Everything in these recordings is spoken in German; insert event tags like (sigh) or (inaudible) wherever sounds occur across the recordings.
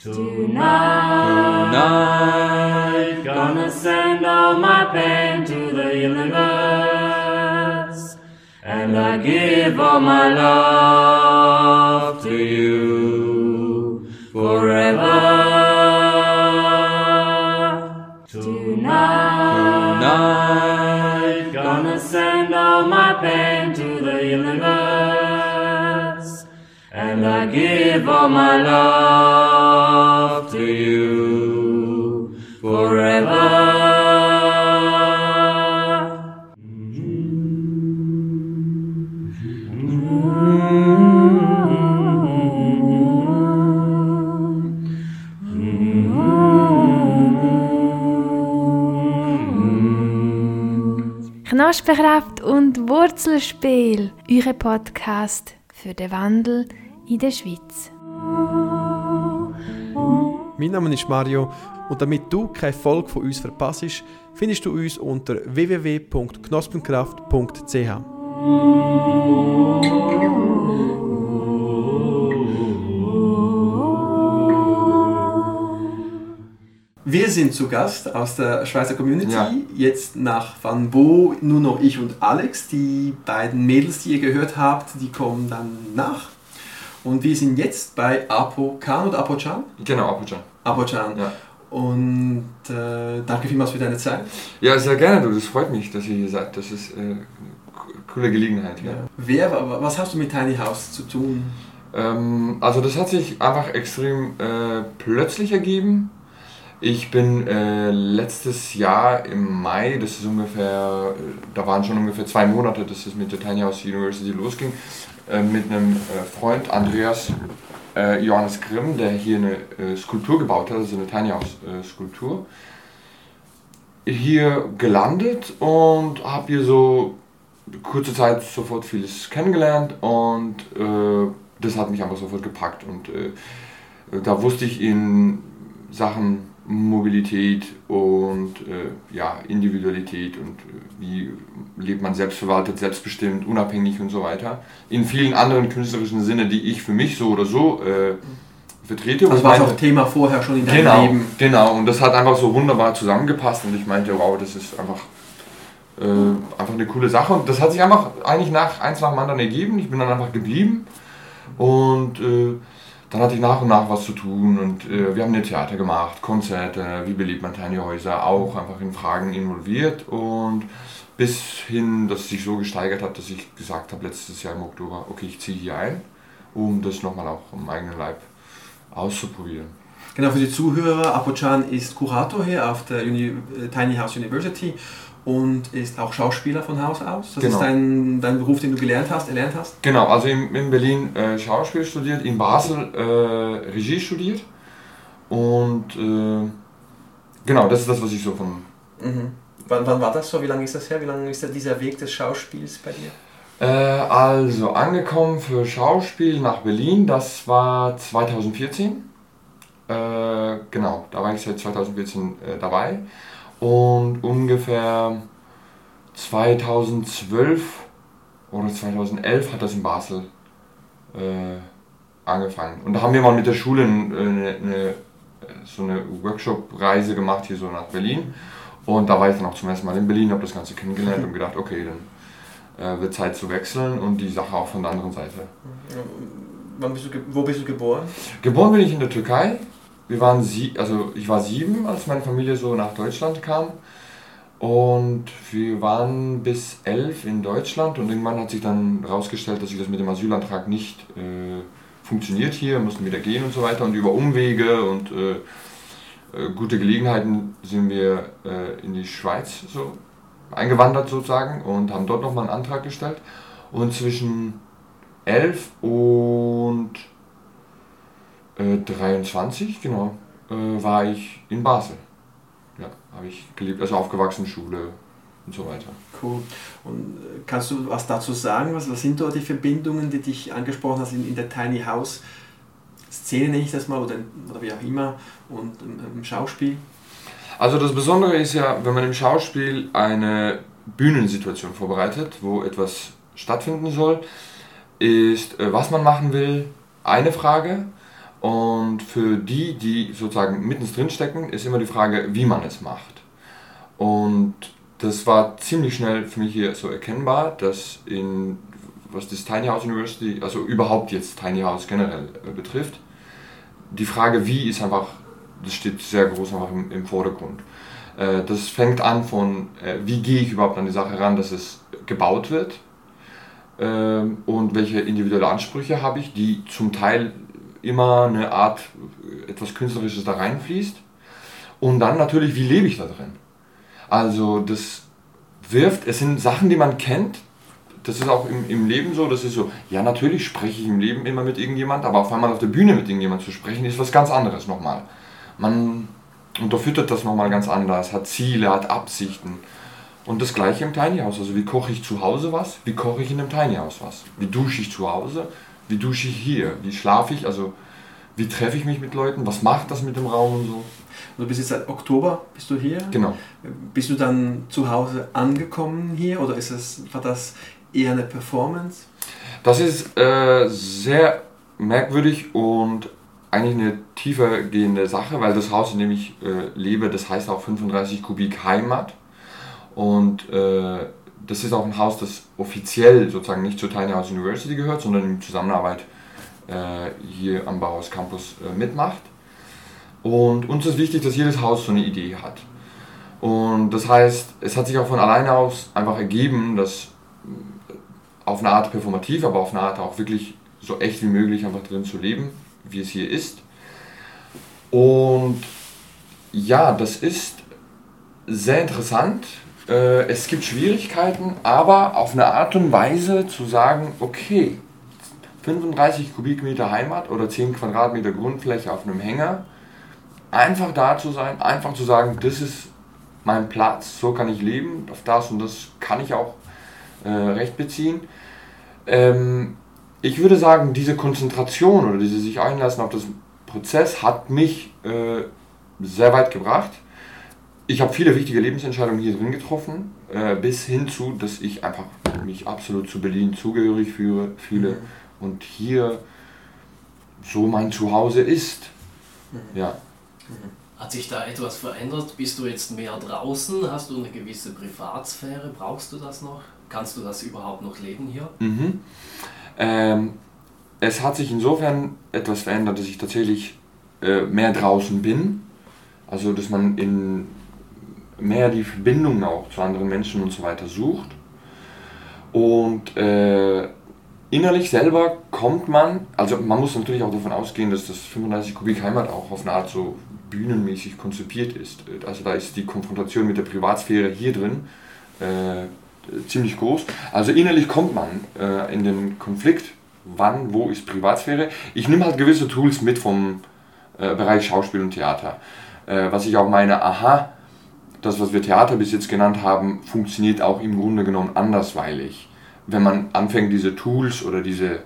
Tonight, Tonight, gonna send all my pain to the universe, and I give all my love to you forever. Tonight, Tonight, gonna send all my pain to the universe, give all my love to you forever. Knospenkraft und Wurzelspiel, Eure Podcast für den Wandel in der Schweiz. Mein Name ist Mario und damit du keine Folge von uns verpasst, findest du uns unter www.knospenkraft.ch. Wir sind zu Gast aus der Schweizer Community. Ja. Jetzt nach Van Bo nur noch ich und Alex. Die beiden Mädels, die ihr gehört habt, die kommen dann nach. Und wir sind jetzt bei Apo-Kan oder Apo-Chan? Genau, Apujan. Apo-Chan. Ja. Und äh, danke vielmals für deine Zeit. ja, sehr gerne, du. Das freut mich, dass ihr hier seid. Das ist äh, eine coole Gelegenheit. Ja. Wer, wa- was hast du mit Tiny House zu tun? Ähm, also das hat sich einfach extrem äh, plötzlich ergeben. Ich bin äh, letztes Jahr im Mai, das ist ungefähr, äh, da waren schon ungefähr zwei Monate, dass es mit der Tiny House University losging, mit einem äh, Freund, Andreas äh, Johannes Grimm, der hier eine äh, Skulptur gebaut hat, also eine Tiny House äh, Skulptur. Hier gelandet und habe hier so kurze Zeit sofort vieles kennengelernt und äh, das hat mich einfach sofort gepackt und äh, da wusste ich in Sachen Mobilität und äh, ja, Individualität und äh, wie lebt man selbstverwaltet, selbstbestimmt, unabhängig und so weiter. In vielen anderen künstlerischen Sinne, die ich für mich so oder so äh, vertrete. Das Und war auch Thema vorher schon in deinem Genau, Leben. genau. Und das hat einfach so wunderbar zusammengepasst und ich meinte, wow, das ist einfach, äh, einfach eine coole Sache. Und das hat sich einfach eigentlich nach eins nach dem anderen ergeben. Ich bin dann einfach geblieben und äh, dann hatte ich nach und nach was zu tun und äh, wir haben eine Theater gemacht, Konzerte, wie belebt man Tiny Häuser, auch einfach in Fragen involviert und bis hin, dass es sich so gesteigert hat, dass ich gesagt habe letztes Jahr im Oktober, okay, ich ziehe hier ein, um das nochmal auch im eigenen Leib auszuprobieren. Genau, für die Zuhörer, Apo-Chan ist Kurator hier auf der Uni äh, Tiny House University und ist auch Schauspieler von Haus aus. Das Genau. ist dein, dein Beruf, den du gelernt hast, erlernt hast. Genau, also in, in Berlin äh, Schauspiel studiert, in Basel äh, Regie studiert und äh, genau, das ist das, was ich so von... Mhm. Wann, wann war das so? Wie lange ist das her? Wie lange ist dieser Weg des Schauspiels bei dir? Äh, also angekommen für Schauspiel nach Berlin, das war 2014. Äh, genau, da war ich seit 2014 äh, dabei und ungefähr 2012 oder 2011 hat das in Basel äh, angefangen. Und da haben wir mal mit der Schule eine, eine, so eine Workshop-Reise gemacht, hier so nach Berlin. Und da war ich dann auch zum ersten Mal in Berlin, habe das Ganze kennengelernt (laughs) und gedacht, okay, dann äh, wird Zeit zu wechseln und die Sache auch von der anderen Seite. Wann bist du, wo bist du geboren? Geboren bin ich in der Türkei. Wir waren sie, also ich war sieben, als meine Familie so nach Deutschland kam. Und wir waren bis elf in Deutschland und irgendwann hat sich dann herausgestellt, dass sich das mit dem Asylantrag nicht äh, funktioniert hier, mussten wieder gehen und so weiter. Und über Umwege und äh, äh, gute Gelegenheiten sind wir äh, in die Schweiz so eingewandert sozusagen und haben dort nochmal einen Antrag gestellt. Und zwischen 11 und äh, 23, genau, äh, war ich in Basel. Ja, habe ich gelebt, also aufgewachsen, Schule und so weiter. Cool. Und äh, kannst du was dazu sagen? Was, was sind dort die Verbindungen, die dich angesprochen hast in, in der Tiny House Szene, nenne ich das mal, oder, oder wie auch immer, und im, im Schauspiel? Also das Besondere ist ja, wenn man im Schauspiel eine Bühnensituation vorbereitet, wo etwas stattfinden soll, ist, äh, was man machen will, eine Frage, Und für die, die sozusagen mittendrin stecken, ist immer die Frage, wie man es macht. Und das war ziemlich schnell für mich hier so erkennbar, dass in, was das Tiny House University, also überhaupt jetzt Tiny House generell äh, betrifft, die Frage, wie ist einfach, das steht sehr groß einfach im, im Vordergrund. Äh, das fängt an von, äh, wie gehe ich überhaupt an die Sache ran, dass es gebaut wird ähm, und welche individuelle Ansprüche habe ich, die zum Teil immer eine Art, etwas Künstlerisches da reinfließt. Und dann natürlich, wie lebe ich da drin? Also das wirft, es sind Sachen, die man kennt, das ist auch im, im Leben so, das ist so, ja natürlich spreche ich im Leben immer mit irgendjemand, aber auf einmal auf der Bühne mit irgendjemand zu sprechen, ist was ganz anderes nochmal. Man unterfüttert das nochmal ganz anders, hat Ziele, hat Absichten. Und das gleiche im Tiny House. Also wie koche ich zu Hause was, wie koche ich in einem Tiny House was. Wie dusche ich zu Hause, wie dusche ich hier, wie schlafe ich, also wie treffe ich mich mit Leuten, was macht das mit dem Raum und so. Du bist jetzt seit Oktober bist du hier. Genau. Bist du dann zu Hause angekommen hier oder ist es, war das eher eine Performance? Das ist äh, sehr merkwürdig und eigentlich eine tiefer gehende Sache, weil das Haus, in dem ich äh, lebe, das heißt auch 35 Kubik Heimat. Und äh, das ist auch ein Haus, das offiziell sozusagen nicht zur Tiny House University gehört, sondern in Zusammenarbeit äh, hier am Bauhaus Campus äh, mitmacht. Und uns ist wichtig, dass jedes Haus so eine Idee hat. Und das heißt, es hat sich auch von alleine aus einfach ergeben, dass äh, auf eine Art performativ, aber auf eine Art auch wirklich so echt wie möglich einfach drin zu leben wie es hier ist. Und ja, das ist sehr interessant. Äh, es gibt Schwierigkeiten, aber auf eine Art und Weise zu sagen, okay, 35 Kubikmeter Heimat oder 10 Quadratmeter Grundfläche auf einem Hänger, einfach da zu sein, einfach zu sagen, das ist mein Platz, so kann ich leben, auf das und das kann ich auch äh, Recht beziehen. Ähm, ich würde sagen, diese Konzentration oder diese sich einlassen auf das Prozess hat mich äh, sehr weit gebracht. Ich habe viele wichtige Lebensentscheidungen hier drin getroffen, äh, bis hin zu, dass ich einfach mich absolut zu Berlin zugehörig fühle, fühle mhm. und hier so mein Zuhause ist. Mhm. Ja. Hat sich da etwas verändert? Bist du jetzt mehr draußen? Hast du eine gewisse Privatsphäre? Brauchst du das noch? Kannst du das überhaupt noch leben hier? Mhm. Ähm, es hat sich insofern etwas verändert, dass ich tatsächlich äh, mehr draußen bin. Also, dass man in mehr die Verbindungen auch zu anderen Menschen und so weiter sucht. Und äh, innerlich selber kommt man, also man muss natürlich auch davon ausgehen, dass das 35 Kubik Heimat auch auf eine Art so bühnenmäßig konzipiert ist. Also da ist die Konfrontation mit der Privatsphäre hier drin äh, ziemlich groß. Also innerlich kommt man äh, in den Konflikt, wann, wo ist Privatsphäre. Ich nehme halt gewisse Tools mit vom äh, Bereich Schauspiel und Theater. Äh, was ich auch meine, aha, das, was wir Theater bis jetzt genannt haben, funktioniert auch im Grunde genommen andersweilig. Wenn man anfängt, diese Tools oder diese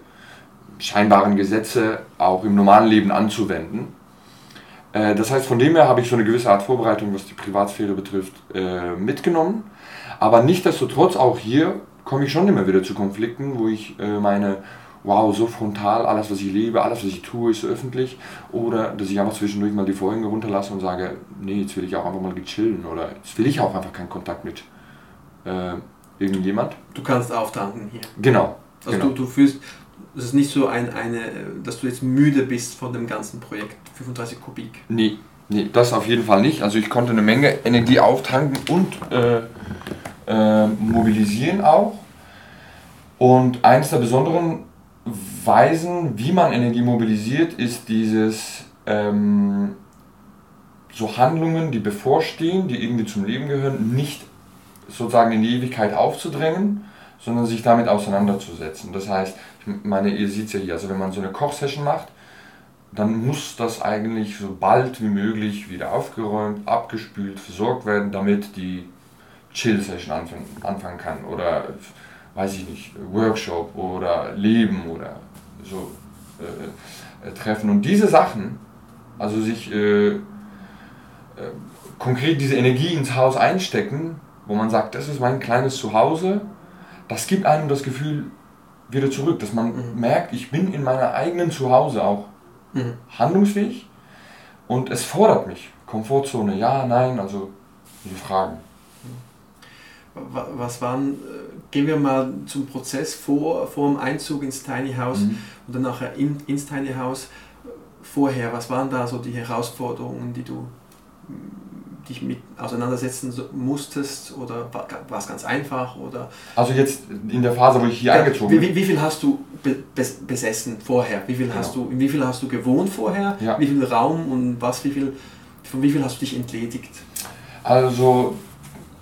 scheinbaren Gesetze auch im normalen Leben anzuwenden. Äh, das heißt, von dem her habe ich so eine gewisse Art Vorbereitung, was die Privatsphäre betrifft, äh, mitgenommen. Aber nichtsdestotrotz, auch hier komme ich schon immer wieder zu Konflikten, wo ich äh, meine, wow, so frontal, alles was ich lebe, alles was ich tue, ist so öffentlich. Oder dass ich einfach zwischendurch mal die Vorhänge runterlasse und sage, nee, jetzt will ich auch einfach mal chillen. Oder jetzt will ich auch einfach keinen Kontakt mit äh, irgendjemand. Du kannst auftanken hier. Genau. Also genau. Du, du fühlst, es ist nicht so ein, eine, dass du jetzt müde bist von dem ganzen Projekt, 35 Kubik. Nee, nee, das auf jeden Fall nicht. Also ich konnte eine Menge Energie auftanken und äh, äh, mobilisieren auch. Und eines der besonderen Weisen, wie man Energie mobilisiert, ist dieses ähm, so Handlungen, die bevorstehen, die irgendwie zum Leben gehören, nicht sozusagen in die Ewigkeit aufzudrängen, sondern sich damit auseinanderzusetzen. Das heißt, ich meine, ihr seht es ja hier, also wenn man so eine Kochsession macht, dann muss das eigentlich so bald wie möglich wieder aufgeräumt, abgespült, versorgt werden, damit die Chill-Session anfangen, kann oder weiß ich nicht, Workshop oder Leben oder so äh, äh, treffen. Und diese Sachen, also sich äh, äh, konkret diese Energie ins Haus einstecken, wo man sagt, das ist mein kleines Zuhause, das gibt einem das Gefühl wieder zurück, dass man mhm. merkt, ich bin in meiner eigenen Zuhause auch Mhm. handlungsfähig und es fordert mich. Komfortzone, ja, nein, also diese Fragen. Wa- Was waren, äh, gehen wir mal zum Prozess vor, vor dem Einzug ins Tiny House Mhm. und dann nachher in, ins Tiny House. Vorher, was waren da so die Herausforderungen, die du mm, dich mit auseinandersetzen musstest oder war es ganz einfach oder Also jetzt in der Phase, wo ich hier eingezogen wie, bin. wie, wie viel hast du be, bes, besessen vorher? Wie viel hast du, in wie viel hast du gewohnt vorher? Ja. Wie viel Raum und was, wie viel, von wie viel hast du dich entledigt? Also,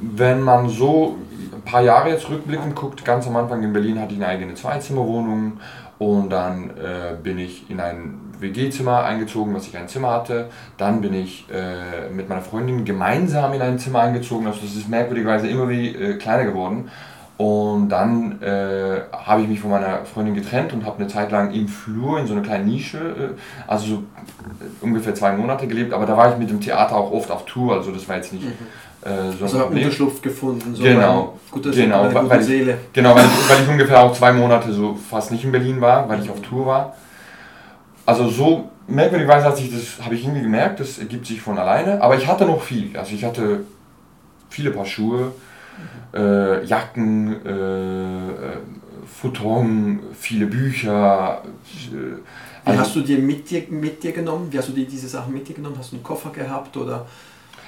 wenn man so ein paar Jahre jetzt rückblickend guckt, ganz am Anfang in Berlin hatte ich eine eigene Zweizimmerwohnung und dann äh, bin ich in ein WG-Zimmer eingezogen, was ich ein Zimmer hatte. Dann bin ich äh, mit meiner Freundin gemeinsam in ein Zimmer eingezogen, also das ist merkwürdigerweise immer wie äh, kleiner geworden. Und dann äh, habe ich mich von meiner Freundin getrennt und habe eine Zeit lang im Flur in so einer kleinen Nische, äh, also so äh, ungefähr zwei Monate gelebt. Aber da war ich mit dem Theater auch oft auf Tour, also das war jetzt nicht äh, so ein Also Problem. Unterschlupf gefunden. So Genau. Ein Genau, eine weil- gute weil ich- Seele. Genau, weil ich, weil ich ungefähr auch zwei Monate so fast nicht in Berlin war, weil ich auf Tour war. Also so merkwürdigerweise hat sich das, habe ich irgendwie gemerkt, das ergibt sich von alleine. Aber ich hatte noch viel. Also ich hatte viele Paar Schuhe, äh, Jacken, äh, äh, Futon, viele Bücher. Äh, Wie also, hast du dir mit, dir mit dir genommen? Wie hast du dir diese Sachen mit dir genommen? Hast du einen Koffer gehabt oder?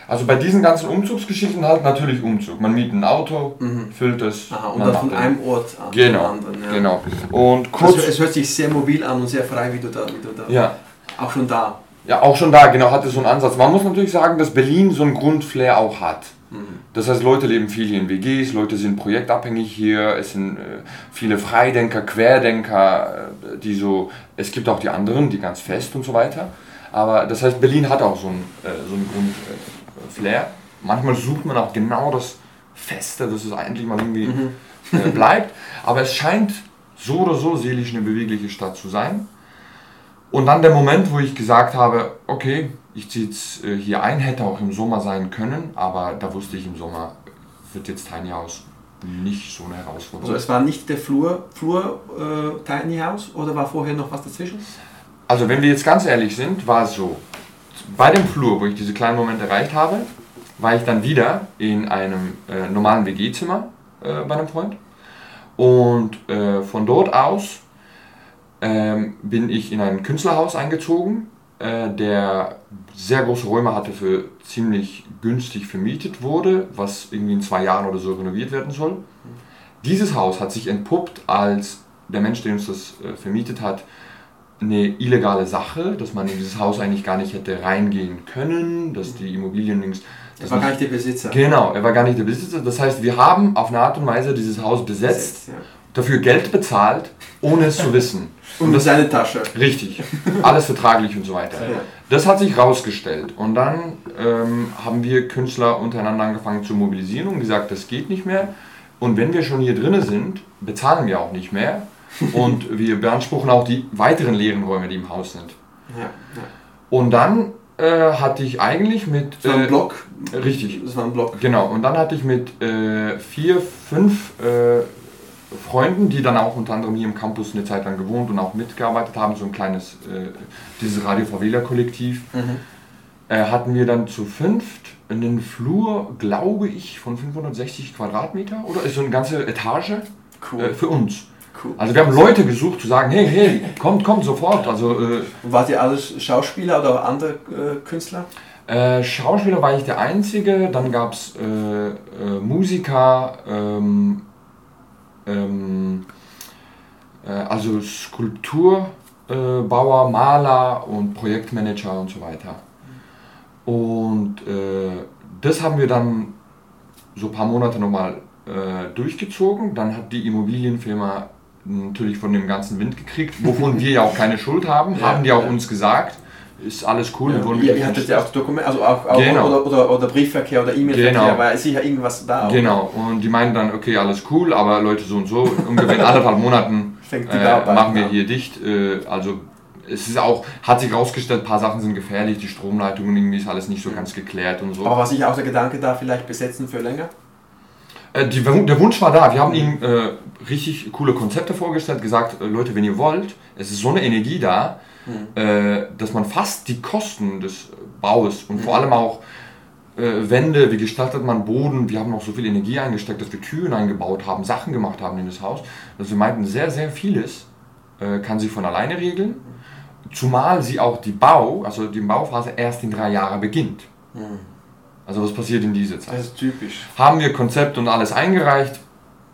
Also bei diesen ganzen Umzugsgeschichten halt natürlich Umzug. Man mietet ein Auto, Mhm. füllt es. Aha, und dann von einem Ort an Genau, den anderen. Ja. genau. Und Also, kurz, es hört sich sehr mobil an und sehr frei, wie du da, wie du da ja, auch schon da. Ja, auch schon da, genau, hatte so einen Ansatz. Man muss natürlich sagen, dass Berlin so einen Grundflair auch hat. Das heißt, Leute leben viel hier in WGs, Leute sind projektabhängig hier, es sind äh, viele Freidenker, Querdenker, äh, die so, es gibt auch die anderen, die ganz fest und so weiter. Aber das heißt, Berlin hat auch so einen, äh, so einen Grundflair. Manchmal sucht man auch genau das Feste, dass es eigentlich mal irgendwie äh, bleibt. Aber es scheint so oder so seelisch eine bewegliche Stadt zu sein. Und dann der Moment, wo ich gesagt habe, okay, ich ziehe jetzt äh, hier ein, hätte auch im Sommer sein können, aber da wusste ich im Sommer wird jetzt Tiny House nicht so eine Herausforderung. Also es war nicht der Flur, Flur äh, Tiny House oder war vorher noch was dazwischen? Also wenn wir jetzt ganz ehrlich sind, war es so, bei dem Flur, wo ich diese kleinen Momente erreicht habe, war ich dann wieder in einem äh, normalen WG-Zimmer äh, bei einem Freund. Und äh, von dort aus ähm, bin ich in ein Künstlerhaus eingezogen, äh, der sehr große Räume hatte, für ziemlich günstig vermietet wurde, was irgendwie in zwei Jahren oder so renoviert werden soll. Dieses Haus hat sich entpuppt als der Mensch, der uns das äh, vermietet hat, eine illegale Sache, dass man in dieses Haus eigentlich gar nicht hätte reingehen können, dass die Immobilien links. Das war gar nicht der Besitzer. Genau, er war gar nicht der Besitzer. Das heißt, wir haben auf eine Art und Weise dieses Haus besetzt, Ja. dafür Geld bezahlt, ohne es zu wissen. (laughs) Und das seine Tasche. Richtig, alles vertraglich und so weiter. Ja. Das hat sich rausgestellt und dann ähm, haben wir Künstler untereinander angefangen zu mobilisieren und gesagt, das geht nicht mehr. Und wenn wir schon hier drinnen sind, bezahlen wir auch nicht mehr. (laughs) Und wir beanspruchen auch die weiteren leeren Räume, die im Haus sind. Ja. ja. Und dann äh, hatte ich eigentlich mit... Das war ein äh, Block. Richtig, Das war ein Block. Genau, und dann hatte ich mit äh, vier, fünf äh, Freunden, die dann auch unter anderem hier im Campus eine Zeit lang gewohnt und auch mitgearbeitet haben, so ein kleines, äh, dieses Radio Favela Kollektiv, äh, hatten wir dann zu fünft einen Flur, glaube ich, von 560 Quadratmeter oder ist so eine ganze Etage Cool. für uns. Cool. Also wir haben Leute gesucht zu sagen, hey, hey, kommt, kommt sofort. Also äh, wart ihr alles Schauspieler oder andere äh, Künstler? Äh, Schauspieler war ich der Einzige, dann gab es äh, äh, Musiker, ähm, ähm, äh, also Skulpturbauer, Bauer, Maler und Projektmanager und so weiter. Und das haben wir dann so ein paar Monate nochmal durchgezogen. Dann hat die Immobilienfirma natürlich von dem ganzen Wind gekriegt, wovon wir ja auch keine Schuld haben, Ja, haben die auch ja. uns gesagt. Ist alles cool, wir wurden ihr, ihr hattet ja auch Dokumente, also auch, auch Genau. oder, oder, oder Briefverkehr oder E-Mail-Verkehr, Genau. war sicher irgendwas da. Genau, und die meinen dann, okay, alles cool, aber Leute so und so, ungefähr in (laughs) anderthalb Monaten äh, machen wir hier dicht. Äh, also es ist auch, hat sich rausgestellt, ein paar Sachen sind gefährlich, die Stromleitungen, irgendwie ist alles nicht so ganz geklärt und so. Aber war sicher auch der Gedanke da, vielleicht besetzen für länger? Äh, die, der Wunsch war da. Wir haben ihm äh, richtig coole Konzepte vorgestellt, gesagt, äh, Leute, wenn ihr wollt, es ist so eine Energie da, äh, dass man fast die Kosten des Baus und vor allem auch Wände, wie gestaltet man Boden, wir haben auch so viel Energie eingesteckt, dass wir Türen eingebaut haben, Sachen gemacht haben in das Haus, dass wir meinten, sehr, sehr vieles kann sich von alleine regeln, zumal sie auch die Bau, also die Bauphase erst in drei Jahren beginnt. Also was passiert in dieser Zeit? Das ist typisch. Haben wir Konzept und alles eingereicht,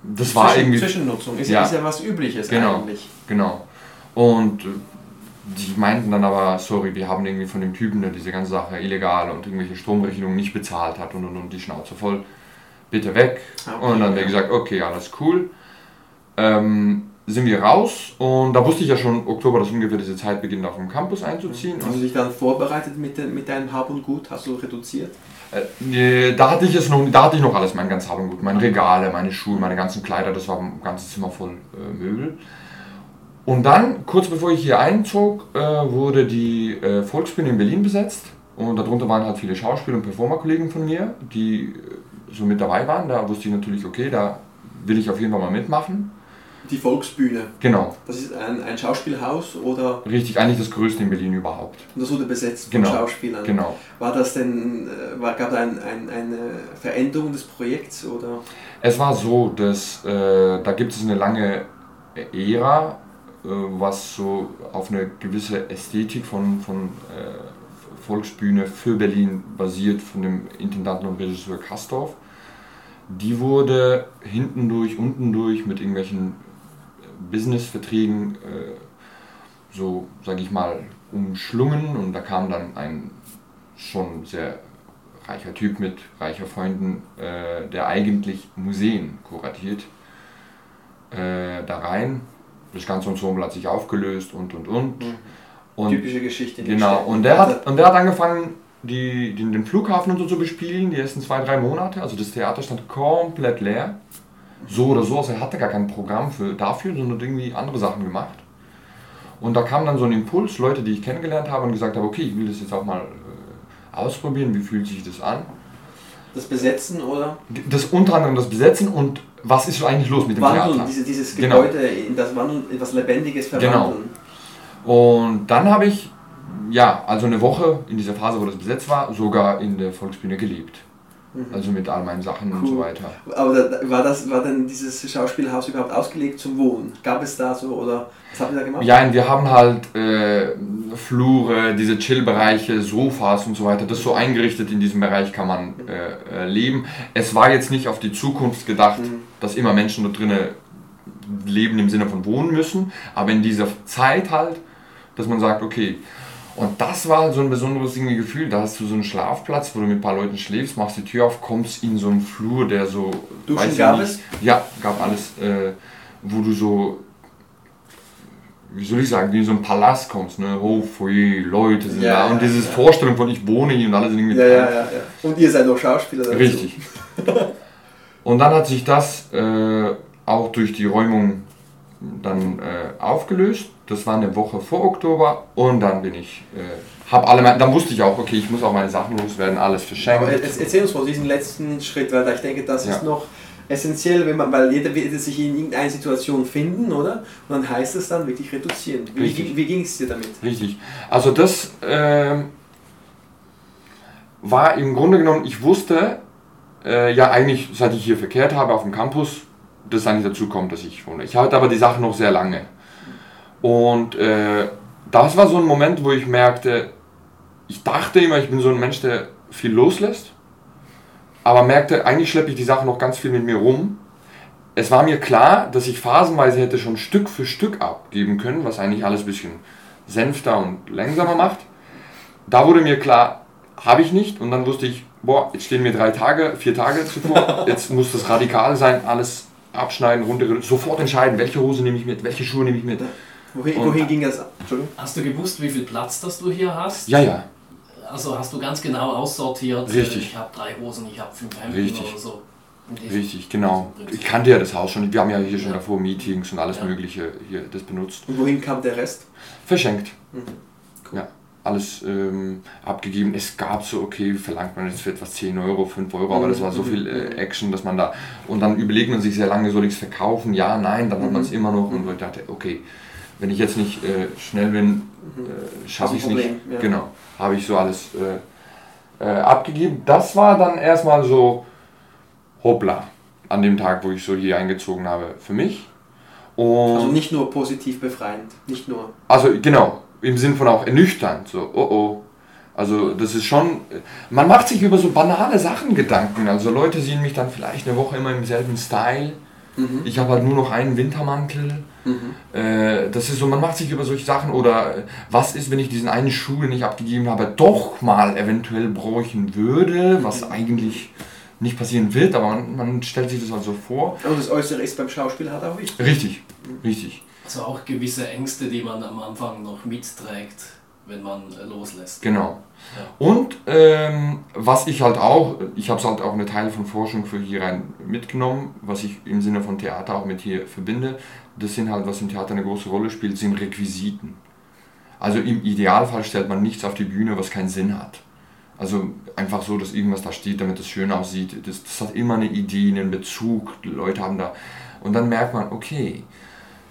das war Zwischen- irgendwie... Zwischennutzung ist Ja. ist ja was Übliches Genau. eigentlich. Genau. Und äh, die meinten dann aber, sorry, wir haben irgendwie von dem Typen, der diese ganze Sache illegal und irgendwelche Stromrechnungen nicht bezahlt hat und, und, und die Schnauze voll, bitte weg. Ah, okay, und dann haben wir ja. gesagt, okay, alles cool. Ähm, sind wir raus und da wusste ich ja schon, Oktober, dass ungefähr diese Zeit beginnt, auf dem Campus einzuziehen. Hast du dich dann vorbereitet mit, de- mit deinem Hab und Gut? Hast du reduziert? Äh, da hatte ich es noch, da hatte ich noch alles, mein ganz Hab meine Regale, meine Schuhe, meine ganzen Kleider, das war ein ganzes Zimmer voll äh, Möbel. Und dann, kurz bevor ich hier einzog, äh, wurde die äh, Volksbühne in Berlin besetzt. Und darunter waren halt viele Schauspieler und Performerkollegen von mir, die äh, so mit dabei waren. Da wusste ich natürlich, okay, da will ich auf jeden Fall mal mitmachen. Die Volksbühne. Genau, Das ist ein, ein Schauspielhaus oder richtig, eigentlich das größte in Berlin überhaupt. und das wurde besetzt von Genau, Schauspielern? Genau. War das denn, äh, war, gab es ein, ein, eine Veränderung des Projekts oder? Es war so, dass äh, da gibt es eine lange Ära, äh, was so auf eine gewisse Ästhetik von, von äh, Volksbühne für Berlin basiert, von dem Intendanten und Regisseur Kastorf. Die wurde hinten durch, unten durch mit irgendwelchen Businessverträgen äh, so, sage ich mal, umschlungen und da kam dann ein schon sehr reicher Typ mit reicher Freunden, äh, der eigentlich Museen kuratiert, äh, da rein. Das ganze Ensemble hat sich aufgelöst und und und. und Typische Geschichte. genau, und der, hat, und der hat angefangen, die, den, den Flughafen und so zu bespielen, die ersten zwei, drei Monate. Also das Theater stand komplett leer. So oder so, also er hatte gar kein Programm für, dafür, sondern irgendwie andere Sachen gemacht. Und da kam dann so ein Impuls, Leute, die ich kennengelernt habe und gesagt habe, okay, ich will das jetzt auch mal äh, ausprobieren, wie fühlt sich das an? Das Besetzen oder Das unter anderem das Besetzen und was ist eigentlich los mit dem Wandeln, Theater? diese, dieses Genau. Gebäude in das Wandeln, in was Lebendiges verwandeln. Und dann habe ich, ja, also eine Woche in dieser Phase, wo das besetzt war, sogar in der Volksbühne gelebt. Also mit all meinen Sachen und so Cool. weiter. Aber da, war, das, war denn dieses Schauspielhaus überhaupt ausgelegt zum Wohnen? Gab es da so oder was habt ihr da gemacht? Ja, und wir haben halt äh, Flure, diese Chill-Bereiche, Sofas und so weiter. Das so eingerichtet, in diesem Bereich kann man äh, äh, leben. Es war jetzt nicht auf die Zukunft gedacht, Mhm. dass immer Menschen da drinnen leben im Sinne von wohnen müssen, aber in dieser Zeit halt, dass man sagt, okay. Und das war so ein besonderes Gefühl. Da hast du so einen Schlafplatz, wo du mit ein paar Leuten schläfst, machst die Tür auf, kommst in so einen Flur, der so. Duschen gab nicht- es? Ja, gab alles, äh, wo du so wie soll ich sagen, wie in so ein Palast kommst, ne? Oh, pfui, Leute sind Ja, da. Und ja, diese ja. Vorstellung von ich wohne hier und alle sind irgendwie Ja, ja, ja. Und ihr seid noch Schauspieler dazu. Richtig. (laughs) Und dann hat sich das äh, auch durch die Räumung dann äh, aufgelöst. Das war eine Woche vor Oktober und dann bin ich, äh, hab alle, mein, dann wusste ich auch, okay, ich muss auch meine Sachen loswerden, alles verschenkt. Aber erzähl uns von diesem letzten Schritt, weil ich denke, das Ja. ist noch essentiell, wenn man, weil jeder wird sich in irgendeiner Situation finden, oder? Und dann heißt es dann wirklich reduzieren. Wie, Richtig. wie ging es dir damit? Richtig. Also das ähm, war im Grunde genommen, ich wusste äh, ja eigentlich, seit ich hier verkehrt habe auf dem Campus, dass es eigentlich dazu kommt, dass ich wohne. Ich hatte aber die Sache noch sehr lange. Und äh, das war so ein Moment, wo ich merkte, ich dachte immer, ich bin so ein Mensch, der viel loslässt, aber merkte, eigentlich schleppe ich die Sache noch ganz viel mit mir rum. Es war mir klar, dass ich phasenweise hätte schon Stück für Stück abgeben können, was eigentlich alles ein bisschen sanfter und langsamer macht. Da wurde mir klar, habe ich nicht und dann wusste ich, boah, jetzt stehen mir drei Tage, vier Tage zuvor, jetzt muss das radikal sein, alles abschneiden, runter, sofort entscheiden, welche Hose nehme ich mit, welche Schuhe nehme ich mit. Wohin, wohin ging das? Entschuldigung? Hast du gewusst, wie viel Platz das du hier hast? Ja, ja, Also hast du ganz genau aussortiert, Richtig. äh, ich habe drei Hosen, ich habe fünf Hemden Richtig. oder so. Richtig, genau. Ich kannte ja das Haus schon, wir haben ja hier schon Ja. davor Meetings und alles Ja. Mögliche hier das benutzt. Und wohin kam der Rest? Verschenkt. Mhm. Ja, alles ähm, abgegeben. Es gab so, okay, verlangt man jetzt für etwas 10 Euro, 5 Euro, aber das war so viel äh, Action, dass man da. Und dann überlegt man sich sehr lange, soll ich es verkaufen? Ja, nein, dann hat man es immer noch und ich dachte, okay, wenn ich jetzt nicht äh, schnell bin, äh, schaffe ich es nicht. Ja. Genau, habe ich so alles äh, äh, abgegeben. Das war dann erstmal so, hoppla, an dem Tag, wo ich so hier eingezogen habe für mich. Und Also nicht nur positiv befreiend, nicht nur. also genau, im Sinn von auch ernüchternd, so, oh oh. Also das ist schon, man macht sich über so banale Sachen Gedanken. Also Leute sehen mich dann vielleicht eine Woche immer im selben Style. Ich habe halt nur noch einen Wintermantel. Äh, das ist so, man macht sich über solche Sachen. Oder äh, was ist, wenn ich diesen einen Schuh, den ich abgegeben habe, doch mal eventuell bräuchten würde, was eigentlich nicht passieren wird, aber man, man stellt sich das halt so vor. Und das Äußere ist beim Schauspiel halt auch wichtig. Richtig, richtig. Also auch gewisse Ängste, die man am Anfang noch mitträgt, wenn man äh, loslässt. Genau. Und ähm, was ich halt auch, ich habe es halt auch eine Teil von Forschung für hier rein mitgenommen, was ich im Sinne von Theater auch mit hier verbinde, das sind halt, was im Theater eine große Rolle spielt, sind Requisiten. Also im Idealfall stellt man nichts auf die Bühne, was keinen Sinn hat. Also einfach so, dass irgendwas da steht, damit es schön aussieht. Das, das hat immer eine Idee, einen Bezug. Die Leute haben da. Und dann merkt man, okay,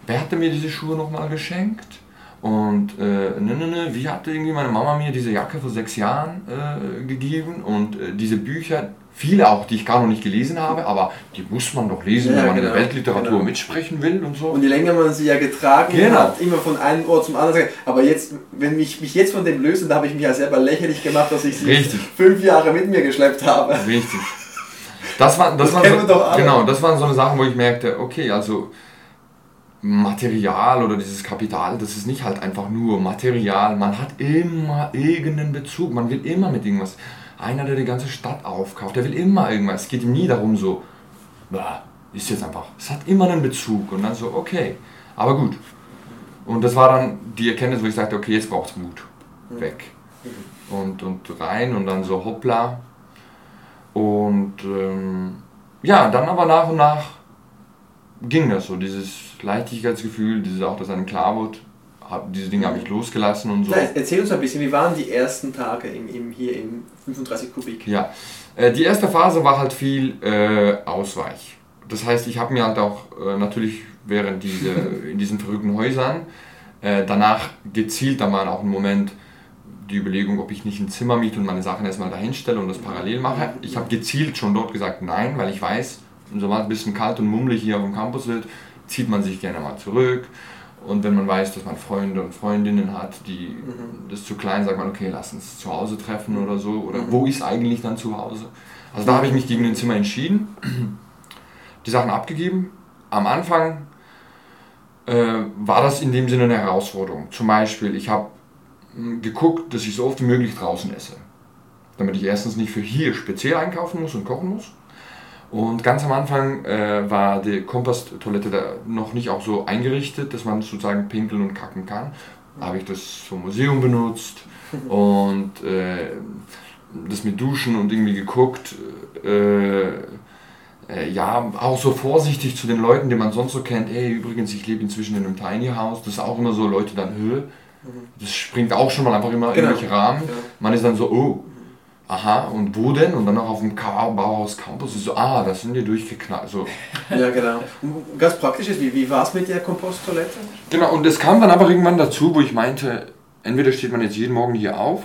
wer hatte mir diese Schuhe nochmal geschenkt? Und äh, ne, ne, ne, wie hatte irgendwie meine Mama mir diese Jacke vor sechs Jahren äh, gegeben? Und äh, diese Bücher, viele auch, die ich gar noch nicht gelesen habe, aber die muss man doch lesen, Ja, wenn man in genau, der Weltliteratur genau. mitsprechen will und so. Und je länger man sie ja getragen Genau. hat, immer von einem Ohr zum anderen. Aber jetzt, wenn ich mich jetzt von dem löse, da habe ich mich ja selber lächerlich gemacht, dass ich sie Richtig. fünf Jahre mit mir geschleppt habe. Richtig. Das, war, das, Das waren so. Genau, das waren so eine Sachen, wo ich merkte, okay, also Material oder dieses Kapital, das ist nicht halt einfach nur Material, man hat immer irgendeinen Bezug, man will immer mit irgendwas. Einer, der die ganze Stadt aufkauft, der will immer irgendwas. Es geht ihm nie darum so, "Bah, ist jetzt einfach. Es hat immer einen Bezug und dann so, okay, aber gut. Und das war dann die Erkenntnis, wo ich sagte, okay, jetzt braucht's Mut. Weg. Und, und rein und dann so hoppla. Und ähm, ja, dann aber nach und nach ging das so, dieses Leichtigkeitsgefühl, dieses auch, dass einem klar wird, hab, diese Dinge habe ich losgelassen und so. Na, erzähl uns ein bisschen, wie waren die ersten Tage im, im, hier im 35 Kubik? Ja, äh, die erste Phase war halt viel äh, Ausweich. Das heißt, ich habe mir halt auch äh, natürlich während diese, (laughs) in diesen verrückten Häusern äh, danach gezielt dann mal auch einen Moment die Überlegung, ob ich nicht ein Zimmer miete und meine Sachen erstmal dahin stelle und das parallel mache. Ich habe gezielt schon dort gesagt nein, weil ich weiß, es ein bisschen kalt und mummelig hier auf dem Campus wird, zieht man sich gerne mal zurück. Und wenn man weiß, dass man Freunde und Freundinnen hat, die das ist zu klein, sagt man, okay, lass uns zu Hause treffen oder so. Oder wo ist eigentlich dann zu Hause? Also da habe ich mich gegen ein Zimmer entschieden, die Sachen abgegeben. Am Anfang äh, war das in dem Sinne eine Herausforderung. Zum Beispiel, ich habe mh, geguckt, dass ich so oft wie möglich draußen esse. Damit ich erstens nicht für hier speziell einkaufen muss und kochen muss. Und ganz am Anfang äh, war die Komposttoilette da noch nicht auch so eingerichtet, dass man sozusagen pinkeln und kacken kann. Da habe ich das vom Museum benutzt (laughs) und äh, das mit Duschen und irgendwie geguckt. Äh, äh, ja, auch so vorsichtig zu den Leuten, die man sonst so kennt. Ey, übrigens, ich lebe inzwischen in einem Tiny House. Das ist auch immer so, Leute dann, Höhe. Das springt auch schon mal einfach immer Genau. irgendwelche Rahmen. Man ist dann so, oh, aha, und wo denn? Und dann noch auf dem Bauhaus Campus ist so, ah, das sind die durchgeknallt. So. Ja, genau. Und ganz praktisch ist, wie, wie war es mit der Komposttoilette? Genau, und es kam dann aber irgendwann dazu, wo ich meinte, entweder steht man jetzt jeden Morgen hier auf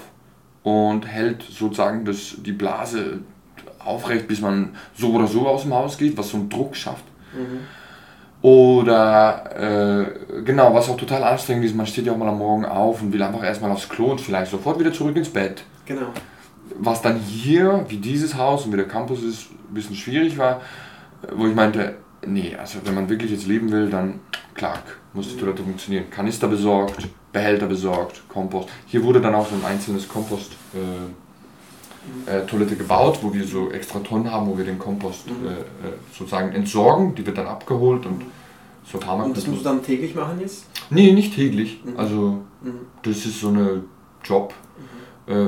und hält sozusagen das, die Blase aufrecht, bis man so oder so aus dem Haus geht, was so einen Druck schafft. Oder äh, genau, was auch total anstrengend ist, man steht ja auch mal am Morgen auf und will einfach erstmal aufs Klo und vielleicht sofort wieder zurück ins Bett. Genau. Was dann hier, wie dieses Haus und wie der Campus ist, ein bisschen schwierig war, wo ich meinte, nee, also wenn man wirklich jetzt leben will, dann klar, muss die Toilette funktionieren. Kanister besorgt, Behälter besorgt, Kompost. Hier wurde dann auch so ein einzelnes Kompost äh, äh, Toilette gebaut, wo wir so extra Tonnen haben, wo wir den Kompost äh, äh, sozusagen entsorgen. Die wird dann abgeholt und so kann man Und das musst du dann täglich machen jetzt? Nee, nicht täglich. Also Mhm. das ist so eine Job, äh,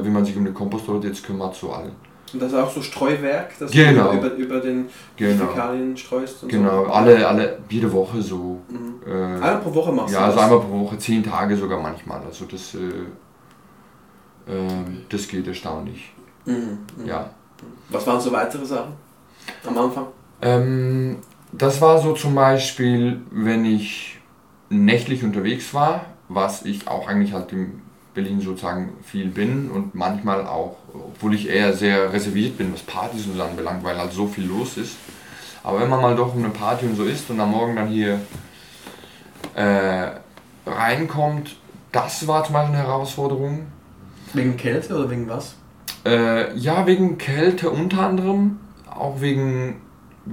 wie man sich um die Komposttoilette jetzt kümmert, so allen. Und das ist auch so Streuwerk, das Genau. du über, über den Genau. Fäkalien streust und Genau, so. alle, alle, jede Woche so. Mhm. Äh, Einmal pro Woche machst ja, du also das? einmal pro Woche, zehn Tage sogar manchmal. Also das, äh, Ähm, das geht erstaunlich. Mhm. mhm. Ja. Was waren so weitere Sachen am Anfang? Ähm, das war so zum Beispiel, wenn ich nächtlich unterwegs war, was ich auch eigentlich halt in Berlin sozusagen viel bin und manchmal auch, obwohl ich eher sehr reserviert bin, was Partys und so anbelangt, weil halt so viel los ist. Aber wenn man mal doch um eine Party und so ist und am Morgen dann hier äh, reinkommt, das war zum Beispiel eine Herausforderung. Wegen Kälte oder wegen was? Äh, ja, wegen Kälte unter anderem, auch wegen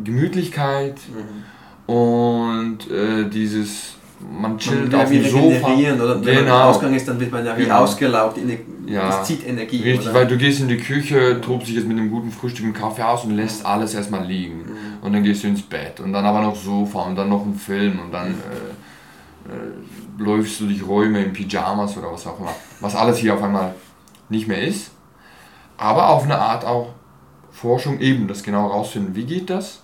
Gemütlichkeit Mhm. und äh, dieses, man chillt Man auf dem Sofa. oder wenn man im Genau. Ausgang ist, dann wird man ja wie Genau. ausgelaugt. Ja. Das zieht Energie. Richtig, oder? weil du gehst in die Küche, tobst dich jetzt mit einem guten Frühstück und Kaffee aus und lässt alles erstmal liegen. Mhm. Und dann gehst du ins Bett und dann aber noch Sofa und dann noch ein Film und dann äh, äh, läufst du durch Räume in Pyjamas oder was auch immer. Was alles hier auf einmal nicht mehr ist. Aber auf eine Art auch Forschung eben, das genau rausfinden, wie geht das?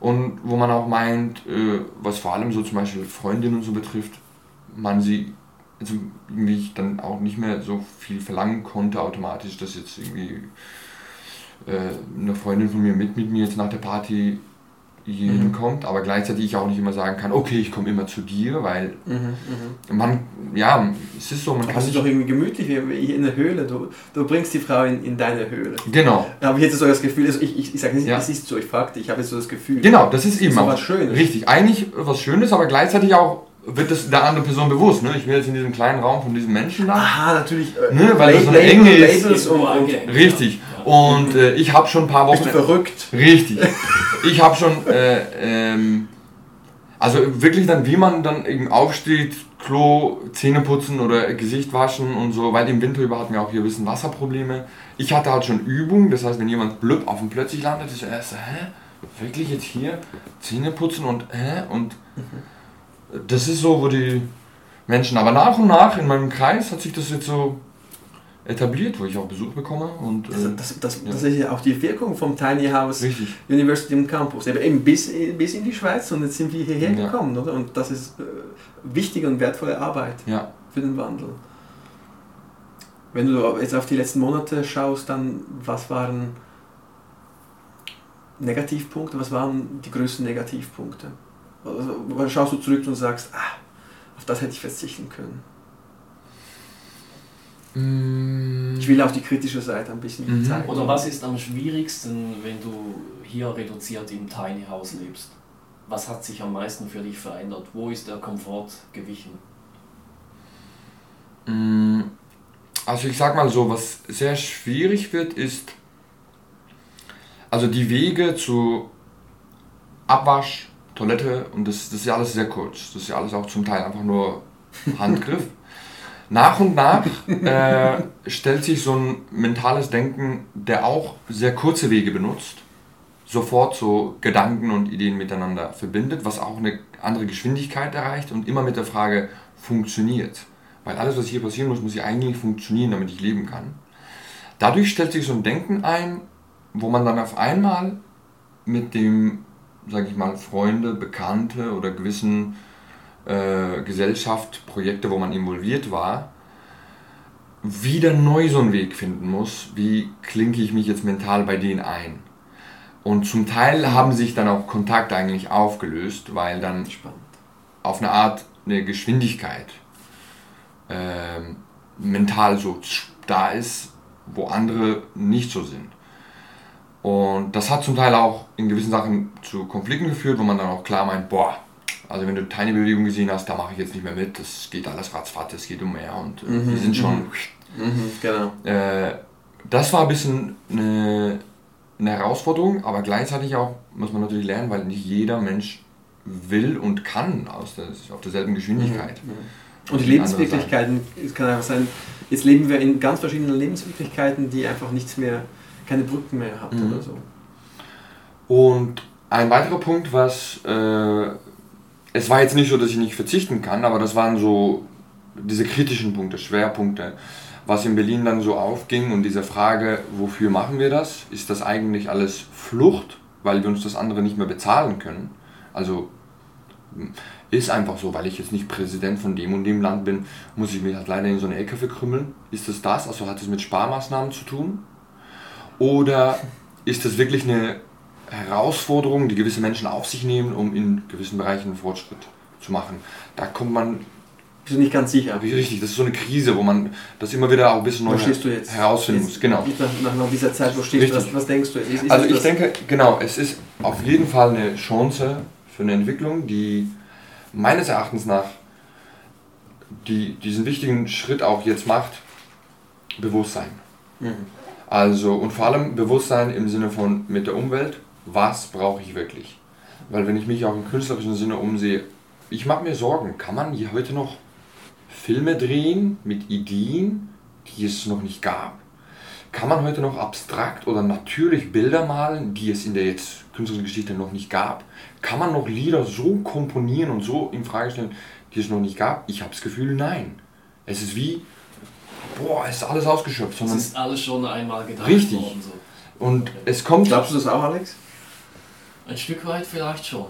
Und wo man auch meint, äh, was vor allem so zum Beispiel Freundinnen und so betrifft, man sie also irgendwie dann auch nicht mehr so viel verlangen konnte automatisch, dass jetzt irgendwie äh, eine Freundin von mir mit mit mir jetzt nach der Party hier Mhm. hinkommt, aber gleichzeitig ich auch nicht immer sagen kann, okay, ich komme immer zu dir, weil Mhm, mhm. man, ja, es ist so, man Aber kann es ist doch irgendwie gemütlich wie in der Höhle. Du, du bringst die Frau in, in deine Höhle. genau, Da habe ich jetzt so das Gefühl, also ich, ich, ich sage nicht, Ja. es ist so, ich fragte, ich habe jetzt so das Gefühl. genau, das ist eben so auch was Schönes. richtig, eigentlich was Schönes, aber gleichzeitig auch wird es der anderen Person bewusst, ne? ich bin jetzt in diesem kleinen Raum von diesem Menschen da, Aha, natürlich. Äh, Ne, weil das so eine Enge ist. Und, und richtig, und äh, ich habe schon ein paar bist Wochen... du verrückt. Richtig. Ich habe schon, äh, ähm, also wirklich dann, wie man dann eben aufsteht, Klo, Zähne putzen oder Gesicht waschen und so, weil im Winter über hatten wir auch hier ein bisschen Wasserprobleme. Ich hatte halt schon Übung, das heißt, wenn jemand blöb auf dem plötzlich landet, ist er erst so, hä? Wirklich jetzt hier Zähne putzen und, hä? Und das ist so, wo die Menschen, aber nach und nach in meinem Kreis hat sich das jetzt so etabliert, wo ich auch Besuch bekomme und Das, äh, das, das, ja. das ist ja auch die Wirkung vom Tiny House richtig. University und Campus. Eben, eben bis, bis in die Schweiz und jetzt sind wir hierher Ja. gekommen, oder? Und das ist äh, wichtige und wertvolle Arbeit Ja. für den Wandel. Wenn du jetzt auf die letzten Monate schaust, dann was waren Negativpunkte, was waren die größten Negativpunkte? Also, wann schaust du zurück und sagst, ah, auf das hätte ich verzichten können. Ich will auch die kritische Seite ein bisschen Mhm. zeigen. Oder was ist am schwierigsten, wenn du hier reduziert im Tiny House lebst? Was hat sich am meisten für dich verändert? Wo ist der Komfort gewichen? Mm, Also ich sag mal so, was sehr schwierig wird, ist, also die Wege zu Abwasch, Toilette und das, das ist ja alles sehr kurz. Das ist ja alles auch zum Teil einfach nur Handgriff. (laughs) Nach und nach äh, stellt sich so ein mentales Denken, der auch sehr kurze Wege benutzt, sofort so Gedanken und Ideen miteinander verbindet, was auch eine andere Geschwindigkeit erreicht und immer mit der Frage funktioniert. Weil alles, was hier passieren muss, muss ja eigentlich funktionieren, damit ich leben kann. Dadurch stellt sich so ein Denken ein, wo man dann auf einmal mit dem, sage ich mal, Freunde, Bekannte oder gewissen äh, Gesellschaft, Projekte, wo man involviert war, wieder neu so einen Weg finden muss, wie klinke ich mich jetzt mental bei denen ein. Und zum Teil haben sich dann auch Kontakte eigentlich aufgelöst, weil dann Spannend. auf eine Art eine Geschwindigkeit ähm, mental so da ist, wo andere nicht so sind. Und das hat zum Teil auch in gewissen Sachen zu Konflikten geführt, wo man dann auch klar meint, boah, also wenn du Tiny Bewegung gesehen hast, da mache ich jetzt nicht mehr mit, das geht alles ratzfatz, es geht um mehr und äh, Mhm, die sind schon... Mhm, genau. Äh, das war ein bisschen eine, eine Herausforderung, aber gleichzeitig auch muss man natürlich lernen, weil nicht jeder Mensch will und kann aus der, auf derselben Geschwindigkeit. Und die Die andere Lebenswirklichkeiten, es kann einfach sein, jetzt leben wir in ganz verschiedenen Lebenswirklichkeiten, die einfach nichts mehr, keine Brücken mehr hat Mhm. oder so. Und ein weiterer Punkt, was äh, es war jetzt nicht so, dass ich nicht verzichten kann, aber das waren so diese kritischen Punkte, Schwerpunkte, was in Berlin dann so aufging und diese Frage, wofür machen wir das? Ist das eigentlich alles Flucht, weil wir uns das andere nicht mehr bezahlen können? Also Ist einfach so, weil ich jetzt nicht Präsident von dem und dem Land bin, muss ich mich halt leider in so eine Ecke verkrümmeln. Ist es das? Also hat es mit Sparmaßnahmen zu tun? Oder ist das wirklich eine Herausforderung, die gewisse Menschen auf sich nehmen, um in gewissen Bereichen Fortschritt zu machen? Da kommt man Bist du nicht ganz sicher? richtig, das ist so eine Krise, wo man das immer wieder auch ein bisschen Wo neu stehst du jetzt? herausfinden Jetzt, muss. Genau. Nach, nach dieser Zeit, wo stehst du? Was, was denkst du? Ist, ist Also ich das- denke, genau, es ist auf jeden Fall eine Chance für eine Entwicklung, die meines Erachtens nach die, diesen wichtigen Schritt auch jetzt macht, Bewusstsein. Mhm. Also und vor allem Bewusstsein im Sinne von mit der Umwelt, was brauche ich wirklich? Weil wenn ich mich auch im künstlerischen Sinne umsehe, ich mache mir Sorgen, kann man hier heute noch Filme drehen mit Ideen, die es noch nicht gab? Kann man heute noch abstrakt oder natürlich Bilder malen, die es in der jetzt künstlerischen Geschichte noch nicht gab? Kann man noch Lieder so komponieren und so in Frage stellen, die es noch nicht gab? Ich habe das Gefühl, nein. Es ist wie, boah, es ist alles ausgeschöpft. Es Sondern, ist alles schon einmal gedacht Richtig. worden. So. und es kommt. Glaubst du das auch, Alex? Ein Stück weit vielleicht schon.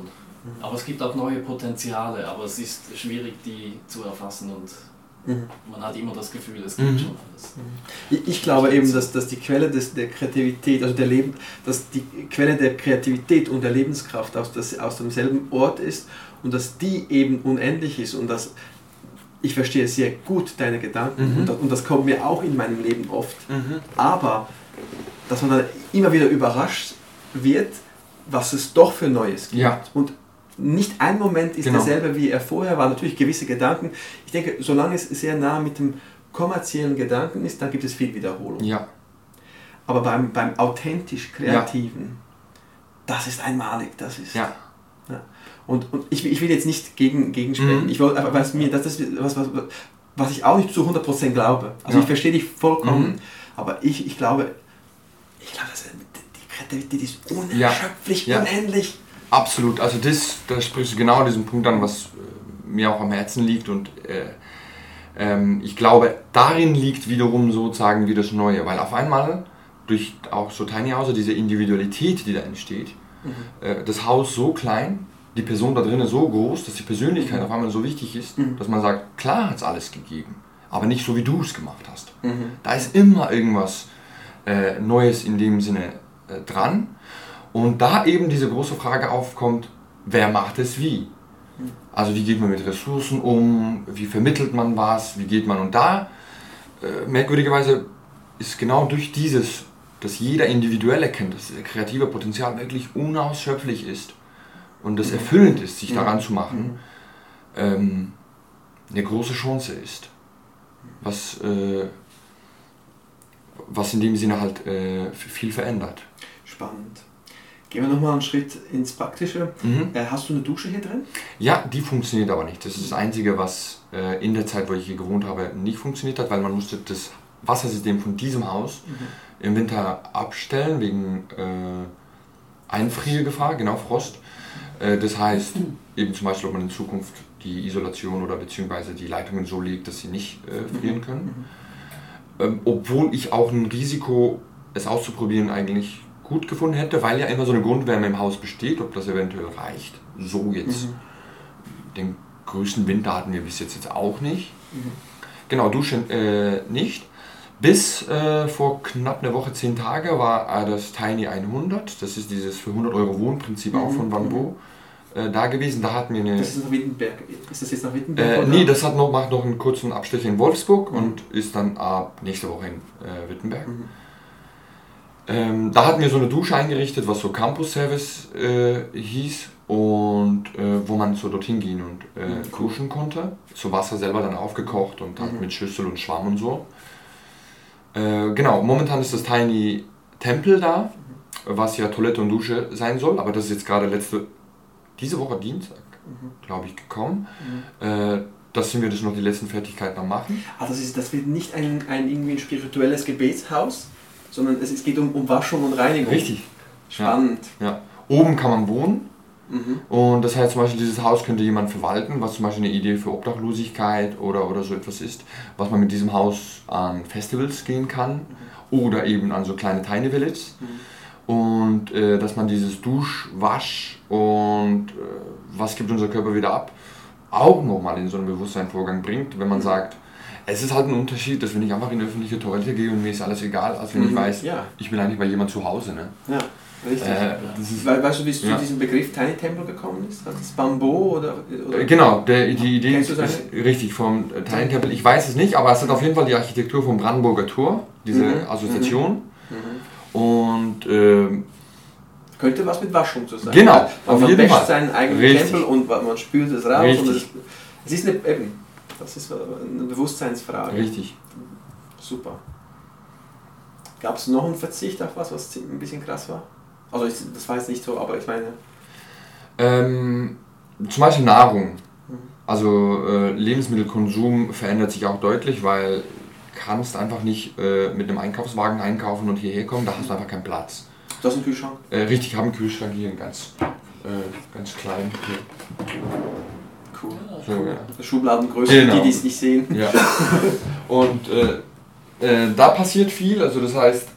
Aber es gibt auch neue Potenziale, aber es ist schwierig, die zu erfassen und Mhm. man hat immer das Gefühl, es gibt Mhm. schon alles. Ich, ich glaube eben, dass, dass die Quelle des, der Kreativität, also der Leben, dass die Quelle der Kreativität und der Lebenskraft aus, das, aus demselben Ort ist und dass die eben unendlich ist und dass ich verstehe sehr gut deine Gedanken Mhm. und, das, und das kommt mir auch in meinem Leben oft. Mhm. Aber dass man dann immer wieder überrascht wird, was es doch für Neues gibt. Ja. Und nicht ein Moment ist Genau. derselbe, wie er vorher war. Natürlich gewisse Gedanken. Ich denke, solange es sehr nah mit dem kommerziellen Gedanken ist, dann gibt es viel Wiederholung. Ja, Aber beim, beim authentisch Kreativen, das ist einmalig. Das ist, ja. Und, und ich, will- ich will jetzt nicht gegen, gegen sprechen. Mhm. Ich wollte, aber was mir, das ist was, was, was ich auch nicht zu 100% glaube. Also Ja. ich verstehe dich vollkommen, Mhm. aber ich, ich glaube, ich glaube, dass die Kreativität ist unerschöpflich, Ja. unendlich. Absolut, also das, da sprichst du genau diesen Punkt an, was äh, mir auch am Herzen liegt und äh, ähm, ich glaube, darin liegt wiederum sozusagen wie das Neue, weil auf einmal durch auch so Tiny House diese Individualität, die da entsteht, äh, das Haus so klein, die Person da drinnen so groß, dass die Persönlichkeit auf einmal so wichtig ist, Mhm. dass man sagt, klar hat es alles gegeben, aber nicht so wie du es gemacht hast. Mhm. Da ist immer irgendwas äh, Neues in dem Sinne äh, dran. Und da eben diese große Frage aufkommt, wer macht es wie? Also wie geht man mit Ressourcen um, wie vermittelt man was, wie geht man und da, äh, merkwürdigerweise ist genau durch dieses, dass jeder individuell erkennt, dass das kreative Potenzial wirklich unausschöpflich ist und das erfüllend ist, sich daran zu machen, ähm, eine große Chance ist. Was, äh, was in dem Sinne halt äh, viel verändert. Spannend. Gehen wir nochmal einen Schritt ins Praktische. Mhm. Äh, hast du eine Dusche hier drin? Ja, die funktioniert aber nicht. Das ist das Einzige, was äh, in der Zeit, wo ich hier gewohnt habe, nicht funktioniert hat, weil man musste das Wassersystem von diesem Haus im Winter abstellen wegen äh, Einfriergefahr, genau Frost. Äh, das heißt, eben zum Beispiel, ob man in Zukunft die Isolation oder beziehungsweise die Leitungen so legt, dass sie nicht äh, frieren können. Ähm, obwohl ich auch ein Risiko, es auszuprobieren, eigentlich gut gefunden hätte, weil ja immer so eine Grundwärme im Haus besteht, ob das eventuell reicht. So jetzt. Den größten Winter hatten wir bis jetzt, jetzt auch nicht. Genau, Duschen äh, nicht. Bis äh, vor knapp einer Woche, zehn Tage, war äh, das Tiny 100. Das ist dieses für 100 Euro Wohnprinzip auch von Van Bo äh, da gewesen. Da hatten wir eine. Das ist nach Wittenberg. Ist das jetzt nach Wittenberg? Äh, nee, das hat noch, macht noch einen kurzen Abstecher in Wolfsburg und ist dann ab nächste Woche in äh, Wittenberg. Ähm, da hatten wir so eine Dusche eingerichtet, was so Campus Service äh, hieß und äh, wo man so dorthin gehen und äh, duschen konnte. So Wasser selber dann aufgekocht und halt mit Schüssel und Schwamm und so. Äh, genau, momentan ist das Tiny Tempel da, was ja Toilette und Dusche sein soll, aber das ist jetzt gerade letzte, diese Woche Dienstag, glaube ich, gekommen. Äh, das sind wir das noch die letzten Fertigkeiten am machen. Ah, das, ist, das wird nicht ein, ein irgendwie ein spirituelles Gebetshaus, sondern es, es geht um, um Waschung und Reinigung. Richtig. Spannend. Ja. Oben kann man wohnen. Mhm. Und das heißt zum Beispiel, dieses Haus könnte jemand verwalten, was zum Beispiel eine Idee für Obdachlosigkeit oder, oder so etwas ist, was man mit diesem Haus an Festivals gehen kann oder eben an so kleine Tiny Villages. Und äh, dass man dieses Dusch, Wasch und äh, was gibt unser Körper wieder ab, auch nochmal in so einen Bewusstseinsvorgang bringt, wenn man sagt, es ist halt ein Unterschied, dass wenn ich einfach in eine öffentliche Toilette gehe und mir ist alles egal, als wenn ich Mhm, weiß, ja. ich bin eigentlich bei jemand zu Hause. Ne? Ja, richtig. Äh, das ist, We weißt du, wie es Ja. zu diesem Begriff Tiny Temple gekommen ist? Hat das Bambo oder, oder Äh, Genau, der, die Idee ist, richtig vom äh, Tiny Temple. Ich weiß es nicht, aber es hat auf jeden Fall die Architektur vom Brandenburger Tor, diese Mhm, Assoziation. Mhm. Und ähm, Könnte was mit Waschung zu sein. Genau, Weil auf man jeden Fall. seinen eigenen Richtig. Tempel und man spült es raus. Richtig. Und es, es ist eine, eben, das ist eine Bewusstseinsfrage. richtig. Super. Gab es noch einen Verzicht auf was, was ein bisschen krass war? Also ich, das war jetzt nicht so, aber ich meine, Ähm, zum Beispiel Nahrung. Mhm. Also äh, Lebensmittelkonsum verändert sich auch deutlich, weil du kannst einfach nicht äh, mit einem Einkaufswagen einkaufen und hierher kommen, da hast du einfach keinen Platz. du hast einen Kühlschrank. Äh, richtig, ich habe einen Kühlschrank hier, einen ganz, äh, ganz klein. Hier. Cool. So, ja. Schubladengröße, Genau. die, die es nicht sehen. Ja. Und äh, äh, da passiert viel. Also das heißt,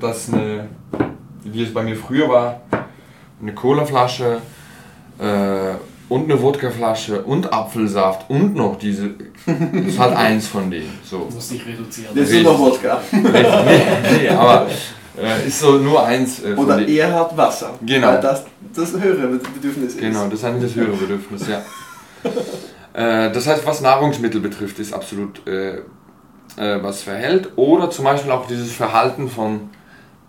dass eine, wie es bei mir früher war, eine Colaflasche äh, und eine Wodkaflasche und Apfelsaft und noch diese, das ist halt eins von denen. So. Du musst dich reduzieren. Das ist nur Wodka. nee, nee, aber äh, ist so nur eins äh, von Oder er hat Wasser. Genau. Weil das das höhere Bedürfnis ist. Genau, das ist eigentlich das höhere Bedürfnis, ja. äh, das heißt, was Nahrungsmittel betrifft, ist absolut äh, äh, was verhält. Oder zum Beispiel auch dieses Verhalten von,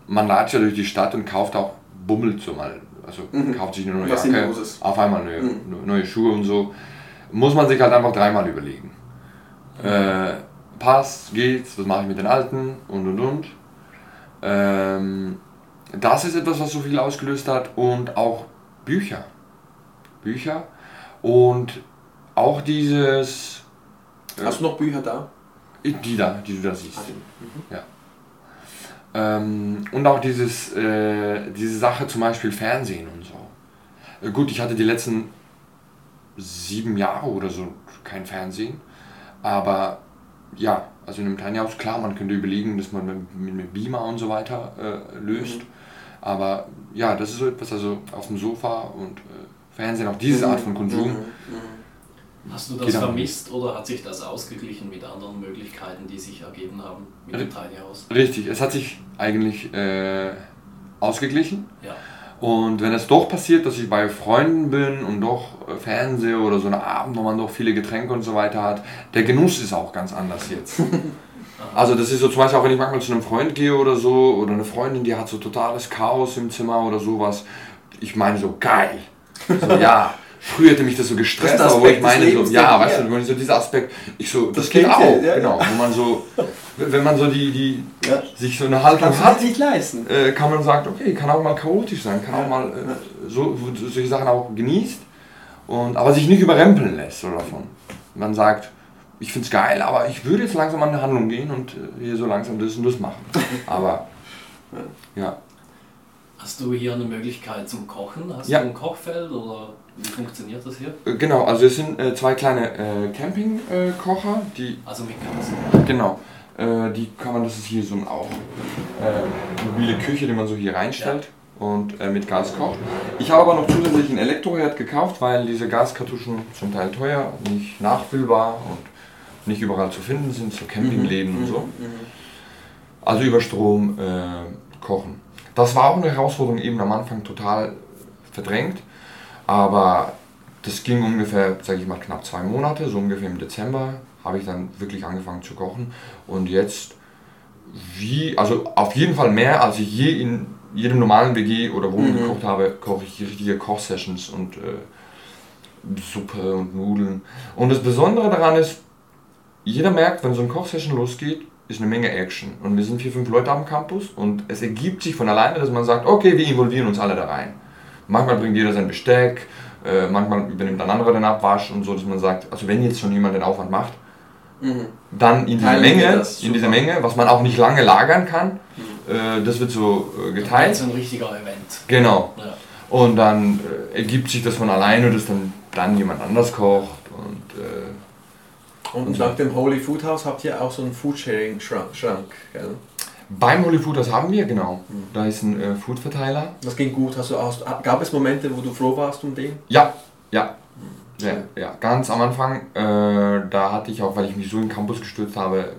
man latscht ja durch die Stadt und kauft auch bummelt so mal. Also Mhm. kauft sich eine neue Was Jacke, auf einmal neue, Mhm. neue Schuhe und so. Muss man sich halt einfach dreimal überlegen. Äh, passt, geht's, was mache ich mit den alten und und und. Ähm, das ist etwas, was so viel ausgelöst hat und auch Bücher. Bücher und auch dieses, Hast du noch Bücher da? die da, die du da siehst. Mhm. Ähm, und auch dieses, äh, diese Sache zum Beispiel Fernsehen und so. Äh, gut, ich hatte die letzten sieben Jahre oder so kein Fernsehen, aber ja, also in einem Tiny House, klar, man könnte überlegen, dass man mit, mit, mit Beamer und so weiter äh, löst, Mhm. aber ja, das ist so etwas, also auf dem Sofa und äh, Fernsehen, auch diese Art von Konsum. Mhm. Mhm. Hast du das Genau. vermisst oder hat sich das ausgeglichen mit anderen Möglichkeiten, die sich ergeben haben mit dem Tiny House? Richtig, es hat sich eigentlich äh, ausgeglichen. Ja. Und wenn es doch passiert, dass ich bei Freunden bin und doch äh, Fernseher oder so einen Abend, wo man doch viele Getränke und so weiter hat, der Genuss ist auch ganz anders jetzt. (laughs) Also das ist so zum Beispiel auch, wenn ich manchmal zu einem Freund gehe oder so, oder eine Freundin, die hat so totales Chaos im Zimmer oder sowas. Ich meine so, geil. So, ja, (laughs) früher hätte mich das so gestresst, Das aber wo ich meine so, ja, weißt ja. du, wenn ich so dieser Aspekt, ich so, das, Das geht auch, ja, genau, ja. wo man so, wenn man so die, die, Ja. sich so eine Haltung hat, das nicht leisten? äh, kann man sagen, okay, kann auch mal chaotisch sein, kann auch mal äh, so, wo- solche Sachen auch genießt, und, aber sich nicht überrempeln lässt so davon. Man sagt, ich finde es geil, aber ich würde jetzt langsam an eine Handlung gehen und äh, hier so langsam das und das machen. Aber (laughs) ja, Hast du hier eine Möglichkeit zum Kochen? Hast Ja. du ein Kochfeld oder wie funktioniert das hier? äh, genau, also es sind äh, zwei kleine äh, Campingkocher, die Also mit Gas. Genau. Äh, die kann man, das ist hier so ein auch äh, mobile Küche, die man so hier reinstellt und äh, mit Gas kocht. Ich habe aber noch zusätzlich einen Elektroherd gekauft, weil diese Gaskartuschen zum Teil teuer, nicht nachfüllbar und nicht überall zu finden sind, so Campingläden und so. Mhm. Also über Strom äh, kochen. Das war auch eine Herausforderung eben am Anfang total verdrängt, aber das ging ungefähr, sage ich mal, knapp zwei Monate, so ungefähr im Dezember habe ich dann wirklich angefangen zu kochen und jetzt wie, also auf jeden Fall mehr, als ich je in jedem normalen WG oder Wohnung Mhm. gekocht habe, koche ich richtige Kochsessions und äh, Suppe und Nudeln. Und das Besondere daran ist, jeder merkt, wenn so ein Kochsession losgeht, ist eine Menge Action. Und wir sind vier, fünf Leute am Campus und es ergibt sich von alleine, dass man sagt, okay, wir involvieren uns alle da rein. Manchmal bringt jeder sein Besteck, äh, manchmal übernimmt ein anderer den Abwasch und so, dass man sagt, also wenn jetzt schon jemand den Aufwand macht, Mhm. dann in dieser Teilen Menge, in dieser. Menge, was man auch nicht lange lagern kann, äh, das wird so äh, geteilt. So ein richtiger Event. Genau. Ja. Und dann äh, ergibt sich das von alleine, dass dann, dann jemand anders kocht und äh, Und nach dem Holy Food House habt ihr auch so einen Foodsharing-Schrank, Schrank, gell? Beim Holy Food, das haben wir, genau. Da ist ein äh, Food-Verteiler. Das ging gut. Hast du, hast, gab es Momente, wo du froh warst um den? Ja, ja. Ja, ja, ganz am Anfang, äh, da hatte ich auch, weil ich mich so in den Campus gestürzt habe,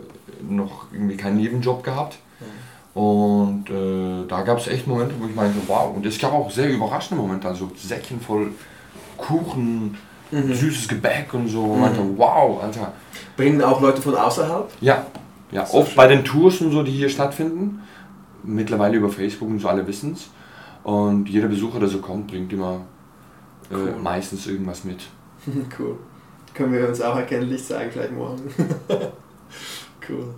noch irgendwie keinen Nebenjob gehabt. Und äh, da gab es echt Momente, wo ich meinte, wow, und es gab auch sehr überraschende Momente, also Säckchen voll Kuchen, süßes Gebäck und so. Und meinte, wow, Alter. Bringen auch Leute von außerhalb? Ja, ja oft bei den Tours und so, die hier stattfinden. Mittlerweile über Facebook und so, alle wissen es. Und jeder Besucher, der so kommt, bringt immer äh, Cool. meistens irgendwas mit. (laughs) cool. Können wir uns auch erkennlich zeigen, vielleicht morgen. (laughs) cool.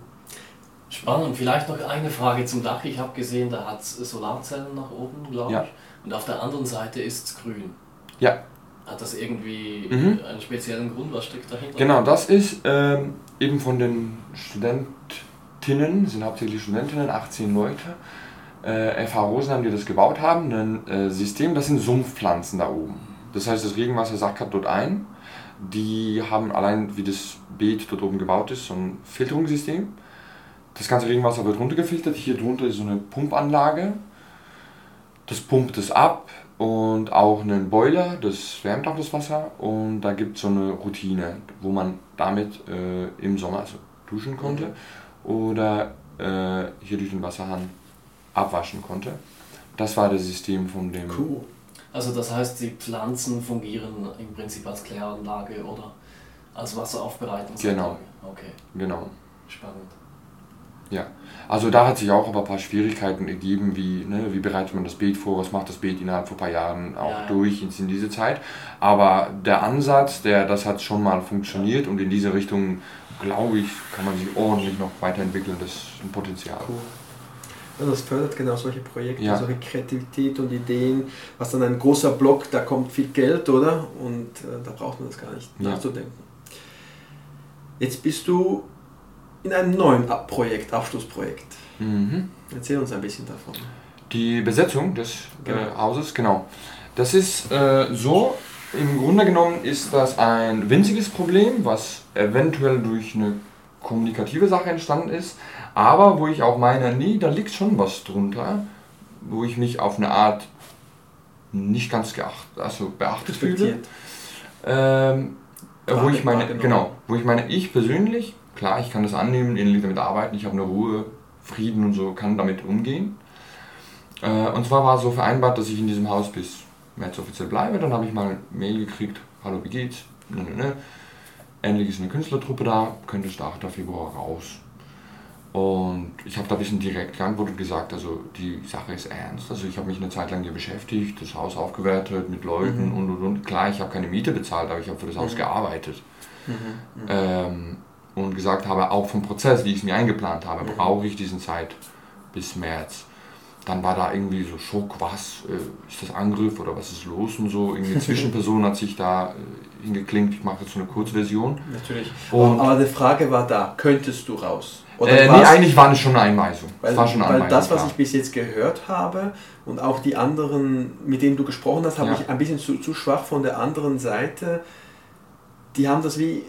Spannend. Vielleicht noch eine Frage zum Dach. Ich habe gesehen, da hat es Solarzellen nach oben, glaube Ja. ich. Und auf der anderen Seite ist es grün. Ja, Hat das irgendwie Mhm. einen speziellen Grund? Was steckt dahinter? Genau, das ist ähm, eben von den Studentinnen, sind hauptsächlich Studentinnen, 18 Leute, äh, FH Rosenheim, die das gebaut haben, ein äh, System, das sind Sumpfpflanzen da oben. Das heißt, das Regenwasser sackert dort ein. Die haben allein, wie das Beet dort oben gebaut ist, so ein Filterungssystem. Das ganze Regenwasser wird runtergefiltert. Hier drunter ist so eine Pumpanlage. Das pumpt es ab und auch einen Boiler, das wärmt auch das Wasser. Und da gibt es so eine Routine, wo man damit äh, im Sommer also duschen konnte oder äh, hier durch den Wasserhahn abwaschen konnte. Das war das System von dem. Cool. Also das heißt, die Pflanzen fungieren im Prinzip als Kläranlage oder als Wasseraufbereitungsanlage? Genau. Okay, Genau. spannend. Ja, also da hat sich auch aber ein paar Schwierigkeiten ergeben, wie, ne, wie bereitet man das Beet vor, was macht das Beet innerhalb von ein paar Jahren auch Ja, durch jetzt in diese Zeit. Aber der Ansatz, der, das hat schon mal funktioniert und in diese Richtung, glaube ich, kann man sich ordentlich noch weiterentwickeln, das ist ein Potenzial. Cool. Ja, das fördert genau solche Projekte, Ja. solche Kreativität und Ideen. Was dann ein großer Block, da kommt viel Geld, oder? Und äh, da braucht man das gar nicht Ja. nachzudenken. Jetzt bist du in einem neuen Ab- Projekt, Abschlussprojekt. Mhm. Erzähl uns ein bisschen davon. Die Besetzung des Genau. äh, Hauses, genau. Das ist äh, so, im Grunde genommen ist das ein winziges Problem, was eventuell durch eine kommunikative Sache entstanden ist, aber wo ich auch meine, nee, da liegt schon was drunter, wo ich mich auf eine Art nicht ganz geacht, also beachtet fühle. Ähm, äh, wo ich meine, Wahrgenommen. genau, wo ich meine, ich persönlich, klar, ich kann das annehmen, innerlich damit arbeiten, ich habe eine Ruhe, Frieden und so, kann damit umgehen. Äh, und zwar war so vereinbart, dass ich in diesem Haus bis März offiziell bleibe. Dann habe ich mal eine Mail gekriegt, hallo, wie geht's? Ne, ne, ne. Endlich ist eine Künstlertruppe da, könnte Start Februar raus. Und ich habe da ein bisschen direkt geantwortet und gesagt, also die Sache ist ernst. Also ich habe mich eine Zeit lang hier beschäftigt, das Haus aufgewertet mit Leuten und und und. Klar, ich habe keine Miete bezahlt, aber ich habe für das Haus gearbeitet. Ähm, und gesagt habe, auch vom Prozess, wie ich es mir eingeplant habe, brauche ich diesen Zeit bis März. Dann war da irgendwie so Schock, was, äh, ist das Angriff oder was ist los und so. Irgendwie (laughs) Zwischenperson hat sich da äh, hingeklinkt, ich mache jetzt so eine Kurzversion. Natürlich. Und- Aber die Frage war da, könntest du raus? Oder Äh, nee, eigentlich war es schon eine Einweisung. Weil, war schon eine weil Einweisung, das, was klar. ich bis jetzt gehört habe und auch die anderen, mit denen du gesprochen hast, habe Ja. ich ein bisschen zu, zu schwach von der anderen Seite. Die haben das wie, äh,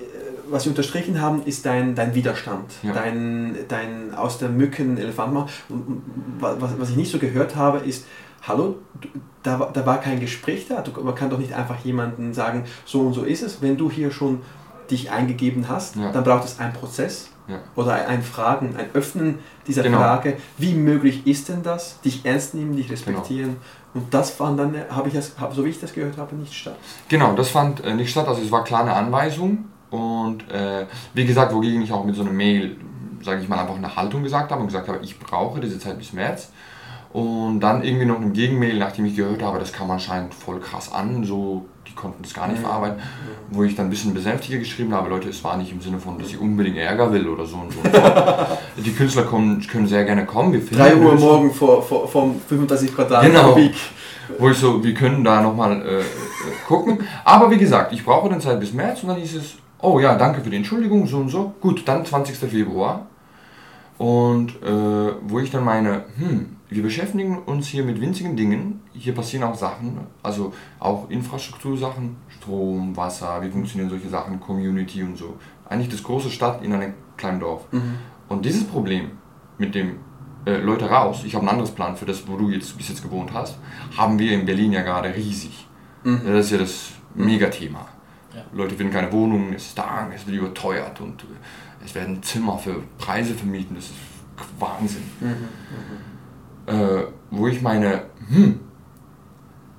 was sie unterstrichen haben, ist dein, dein Widerstand, Ja. dein, dein aus der Mücken Elefant machen. Was, was ich nicht so gehört habe, ist, hallo, da, war- da war kein Gespräch da. Man kann doch nicht einfach jemandem sagen, so und so ist es. Wenn du hier schon dich eingegeben hast, Ja. dann braucht es einen Prozess Ja. oder ein, Fragen, ein Öffnen dieser Genau. Frage, wie möglich ist denn das, dich ernst nehmen, dich respektieren. Und das fand dann, habe ich das, so wie ich das gehört habe, nicht statt. Genau, das fand äh, nicht statt. Also es war klar eine Anweisung. Und äh, wie gesagt, wogegen ich auch mit so einer Mail, sage ich mal, einfach eine Haltung gesagt habe und gesagt habe, ich brauche diese Zeit bis März. Und dann irgendwie noch eine Gegenmail, nachdem ich gehört habe, das kam anscheinend voll krass an, so die konnten das gar nicht verarbeiten, wo ich dann ein bisschen besänftiger geschrieben habe, Leute, es war nicht im Sinne von, dass ich unbedingt Ärger will oder so und so. (laughs) die Künstler kommen, können sehr gerne kommen. Wir finden 3 Uhr Lösungen. morgen vor, vor, vom 35 Quadrat Genau. Kubik. Wo ich so, wir können da nochmal äh, äh, gucken. Aber wie gesagt, ich brauche dann Zeit bis März und dann hieß es, oh ja, danke für die Entschuldigung, so und so. Gut, dann 20. Februar. Und äh, wo ich dann meine, hm, wir beschäftigen uns hier mit winzigen Dingen. Hier passieren auch Sachen, also auch Infrastruktursachen, Strom, Wasser, wie funktionieren solche Sachen, Community und so. Eigentlich das große Stadt in einem kleinen Dorf. Und dieses Problem mit dem äh, Leute raus, ich habe ein anderes Plan für das, wo du jetzt bis jetzt gewohnt hast, haben wir in Berlin ja gerade riesig. Das ist ja das Megathema. Ja. Leute finden keine Wohnungen, es ist da, es wird überteuert und äh, es werden Zimmer für Preise vermieten, das ist Wahnsinn. Äh, wo ich meine, hm,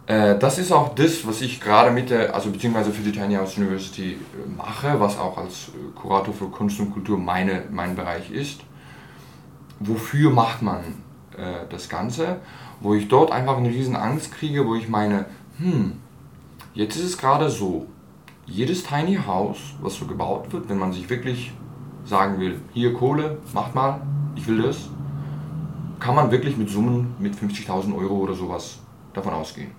äh, das ist auch das, was ich gerade mit der, also beziehungsweise für die Tiny House University äh, mache, was auch als äh, Kurator für Kunst und Kultur meine, mein Bereich ist. Wofür macht man äh, das Ganze? Wo ich dort einfach eine riesen Angst kriege, wo ich meine, hm, jetzt ist es gerade so, jedes Tiny House, was so gebaut wird, wenn man sich wirklich sagen will, hier Kohle, macht mal, ich will das, kann man wirklich mit Summen mit 50.000 Euro oder sowas davon ausgehen.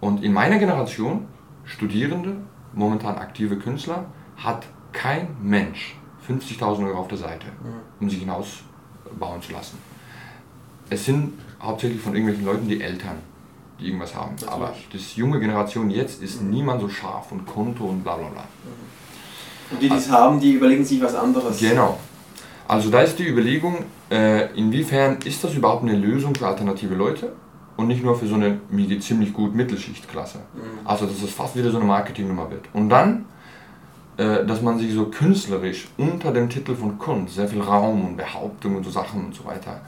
Und in meiner Generation, Studierende, momentan aktive Künstler, hat kein Mensch 50.000 Euro auf der Seite, um sich ein Haus bauen zu lassen. Es sind hauptsächlich von irgendwelchen Leuten die Eltern, die irgendwas haben. Aber das junge Generation jetzt ist niemand so scharf und Konto und bla bla bla. Und die, die es haben, die überlegen sich was anderes. Genau. Also da ist die Überlegung, äh, inwiefern ist das überhaupt eine Lösung für alternative Leute und nicht nur für so eine mir geht ziemlich gut Mittelschichtklasse. Also dass es fast wieder so eine Marketingnummer wird. Und dann, äh, dass man sich so künstlerisch unter dem Titel von Kunst sehr viel Raum und Behauptung und so Sachen und so weiter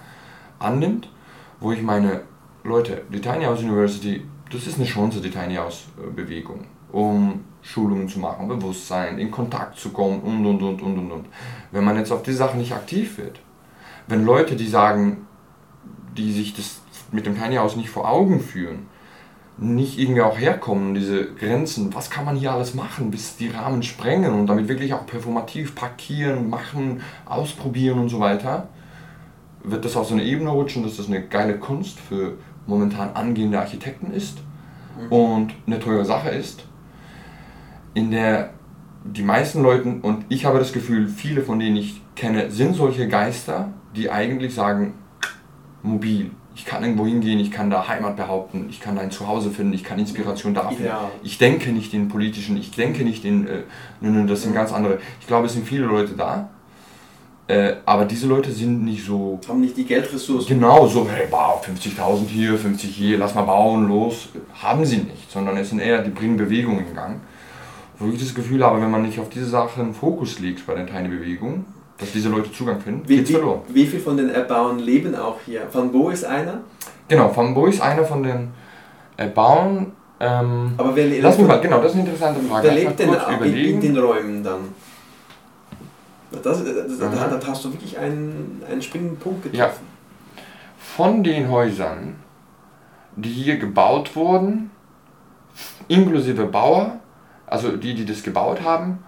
annimmt, wo ich meine, Leute, die Tiny House University, das ist eine Chance, die Tiny House äh, Bewegung, um Schulungen zu machen, Bewusstsein, in Kontakt zu kommen und und und und und und. Wenn man jetzt auf diese Sachen nicht aktiv wird, wenn Leute, die sagen, die sich das mit dem Tiny House nicht vor Augen führen, nicht irgendwie auch herkommen, diese Grenzen, was kann man hier alles machen, bis die Rahmen sprengen und damit wirklich auch performativ parkieren, machen, ausprobieren und so weiter, wird das auf so eine Ebene rutschen, dass das eine geile Kunst für momentan angehende Architekten ist und eine teure Sache ist, in der die meisten Leute, und ich habe das Gefühl, viele von denen ich kenne, sind solche Geister, die eigentlich sagen, mobil. Ich kann irgendwo hingehen, ich kann da Heimat behaupten, ich kann da ein Zuhause finden, ich kann Inspiration da finden. Ideal. Ich denke nicht in politischen, ich denke nicht in, äh, nö, nö, das sind ganz andere. Ich glaube, es sind viele Leute da, äh, aber diese Leute sind nicht so Haben nicht die Geldressourcen. Genau, so, hey, bau 50.000 hier, 50 hier, lass mal bauen, los. Haben sie nicht, sondern es sind eher, die bringen Bewegung in Gang. Wo ich das Gefühl habe, wenn man nicht auf diese Sachen Fokus legt bei der Tiny Bewegung, dass diese Leute Zugang finden, Wie, geht's wie, verloren. wie viel von den Erbauern leben auch hier? Van Bo ist einer, Genau, Van Bo ist einer von den äh, Bauern. Ähm, aber wer, le- lass mich mal, genau, das ist eine interessante Frage. wer lebt denn in, in den Räumen dann? Das, das, das, Mhm. da, da hast du wirklich einen, einen springenden Punkt Ja. getroffen. Von den Häusern, die hier gebaut wurden, inklusive Bauer, also die, die das gebaut haben,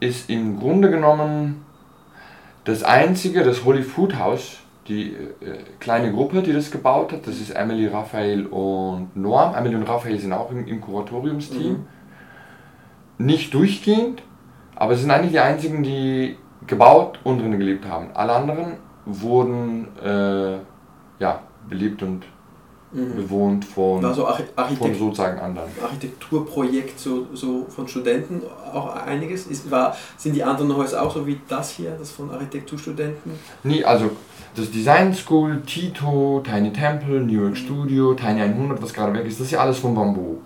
ist im Grunde genommen das einzige, das Holy Food House, die äh, kleine Gruppe, die das gebaut hat, das ist Emily, Raphael und Norm. Emily und Raphael sind auch im, im Kuratoriumsteam. Nicht durchgehend, aber es sind eigentlich die einzigen, die gebaut und drinnen gelebt haben. Alle anderen wurden äh, ja, belebt und Mhm. bewohnt von, War so Archi von sozusagen anderen. Architekturprojekt so, so von Studenten auch einiges. Ist, war, sind die anderen Häuser auch so wie das hier, das von Architekturstudenten? Nee, also das Design School, Tito, Tiny Temple, New York Studio, Tiny 100, was gerade weg ist, das ist ja alles von Bamboo.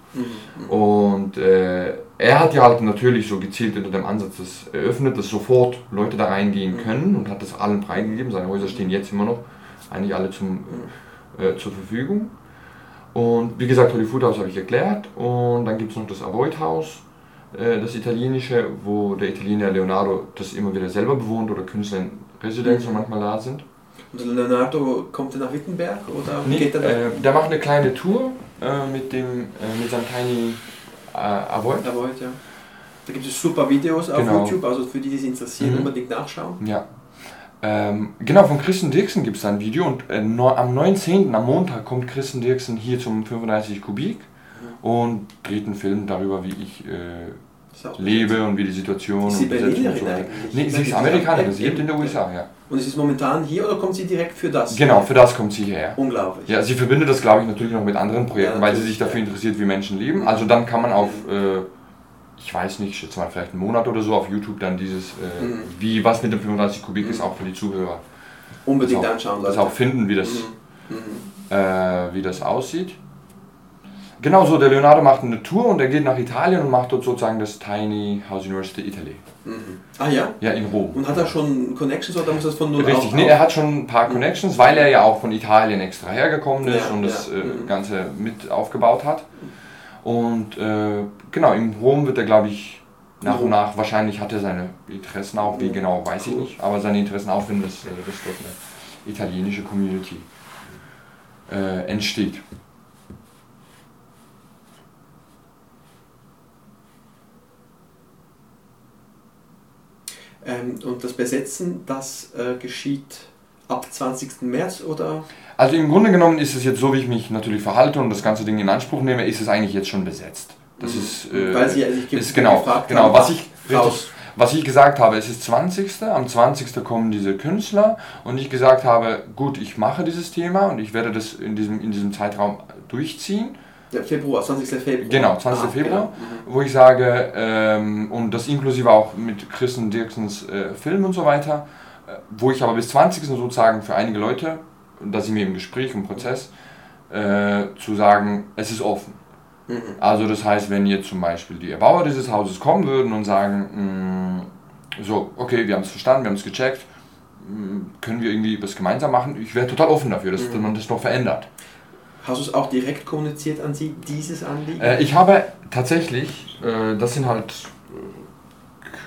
Und äh, er hat ja halt natürlich so gezielt unter dem Ansatz das eröffnet, dass sofort Leute da reingehen können und hat das allen freigegeben. Seine Häuser stehen jetzt immer noch eigentlich alle zum, äh, zur Verfügung. Und wie gesagt, Holy Food House habe ich erklärt. Und dann gibt es noch das Avoid House, äh, das italienische, wo der Italiener Leonardo das immer wieder selber bewohnt oder Künstler in Residenz Mhm. manchmal da sind. Und Leonardo kommt er nach Wittenberg oder Nee, geht er da? äh, der macht eine kleine Tour äh, mit, dem, äh, mit seinem Tiny äh, Avoid. Da wollte, ja. Da gibt es super Videos auf Genau. YouTube, also für die, die es interessieren, Mhm. unbedingt nachschauen. Ja. Ähm, genau, von Christian Dirksen gibt es ein Video und äh, no, am 19. am Montag kommt Christian Dirksen hier zum 35 Kubik und dreht einen Film darüber, wie ich äh, lebe und wie die Situation Ist sie Berlinerin und so eigentlich? Nee, sie ist Amerikanerin, sie lebt in den USA, ja. Und ist es momentan hier oder kommt sie direkt für das? Genau, für das kommt sie hierher. Unglaublich. Ja, sie verbindet das, glaube ich, natürlich noch mit anderen Projekten, Ja, weil sie sich dafür interessiert, wie Menschen leben. Also dann kann man auf, äh, ich weiß nicht, ich schätze mal vielleicht einen Monat oder so auf YouTube dann dieses, äh, Mhm. wie was mit dem 35 Kubik ist, auch für die Zuhörer. Unbedingt das auch, anschauen, das Leute. auch finden, wie das, Mhm. Mhm. äh, wie das aussieht. Genau so, der Leonardo macht eine Tour und er geht nach Italien und macht dort sozusagen das Tiny House University Italy. Mhm. Ah ja? Ja, in Rom. Und hat er schon Connections oder muss das von null Richtig, auf- nee, er hat schon ein paar Connections, weil er ja auch von Italien extra hergekommen ist Ja, und das ja. äh, Mhm. Ganze mit aufgebaut hat. Und äh, genau, in Rom wird er, glaube ich, nach und nach, wahrscheinlich hat er seine Interessen auch, wie genau, weiß ich nicht, aber seine Interessen auch, wenn das, äh, dass dort eine italienische Community äh, entsteht. Ähm, und das Besetzen, das äh, geschieht ab 20. März oder? Also im Grunde genommen ist es jetzt so, wie ich mich natürlich verhalte und das ganze Ding in Anspruch nehme, ist es eigentlich jetzt schon besetzt. Das Mhm. ist, äh, Weil Sie sich ge- ist genau, gefragt genau was ich, raus. richtig, was ich gesagt habe, es ist 20. Am 20. kommen diese Künstler und ich gesagt habe, gut, ich mache dieses Thema und ich werde das in diesem, in diesem Zeitraum durchziehen. Ja, Februar, 20. Februar. Genau, 20. Ah, Februar, genau. wo ich sage, ähm, und das inklusive auch mit Christen Dirksens äh, Film und so weiter, wo ich aber bis 20. sozusagen für einige Leute, da sind wir im Gespräch, im Prozess, äh, zu sagen, es ist offen. Mhm. Also das heißt, wenn jetzt zum Beispiel die Erbauer dieses Hauses kommen würden und sagen, mh, so, okay, wir haben es verstanden, wir haben es gecheckt, mh, können wir irgendwie was gemeinsam machen? Ich wäre total offen dafür, dass Mhm. man das noch verändert. Hast du es auch direkt kommuniziert an Sie, dieses Anliegen? Äh, ich habe tatsächlich, äh, das sind halt äh,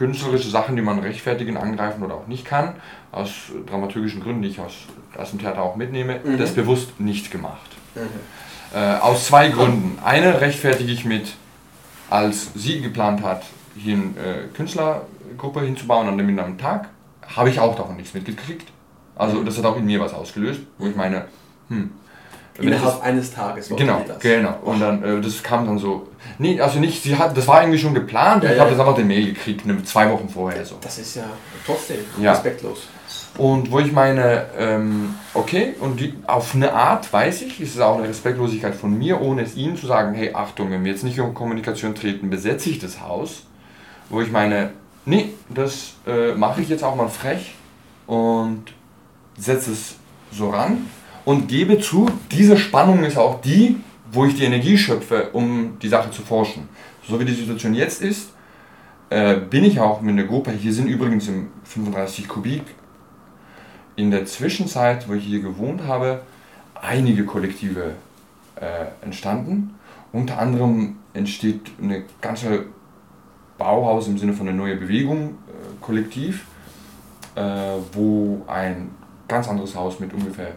künstlerische Sachen, die man rechtfertigen, angreifen oder auch nicht kann, aus dramaturgischen Gründen, die ich aus, aus dem Theater auch mitnehme, Mhm. das bewusst nicht gemacht. Mhm. Äh, aus zwei Gründen. Eine rechtfertige ich mit, als sie geplant hat, hier eine äh, Künstlergruppe hinzubauen an dem einem Tag, habe ich auch davon nichts mitgekriegt. Also das hat auch in mir was ausgelöst, wo ich meine, hm, ich das- Innerhalb eines Tages Genau, genau. Und dann, äh, das kam dann so. Nee, also nicht, sie hat, das war irgendwie schon geplant. Ja, ich ja. habe das einfach den Mail gekriegt, ne, zwei Wochen vorher so. Das ist ja trotzdem Ja. respektlos. Und wo ich meine, ähm, okay, und die, auf eine Art weiß ich, ist es auch eine Respektlosigkeit von mir, ohne es ihnen zu sagen, hey, Achtung, wenn wir jetzt nicht in Kommunikation treten, besetze ich das Haus. Wo ich meine, nee, das äh, mache ich jetzt auch mal frech und setze es so ran und gebe zu, diese Spannung ist auch die, wo ich die Energie schöpfe, um die Sache zu forschen. So wie die Situation jetzt ist, äh, bin ich auch mit einer Gruppe, hier sind übrigens im 35 Kubik, in der Zwischenzeit, wo ich hier gewohnt habe, einige Kollektive äh, entstanden. Unter anderem entsteht eine ganze Bauhaus im Sinne von eine neue Bewegung, äh, Kollektiv, äh, wo ein ganz anderes Haus mit ungefähr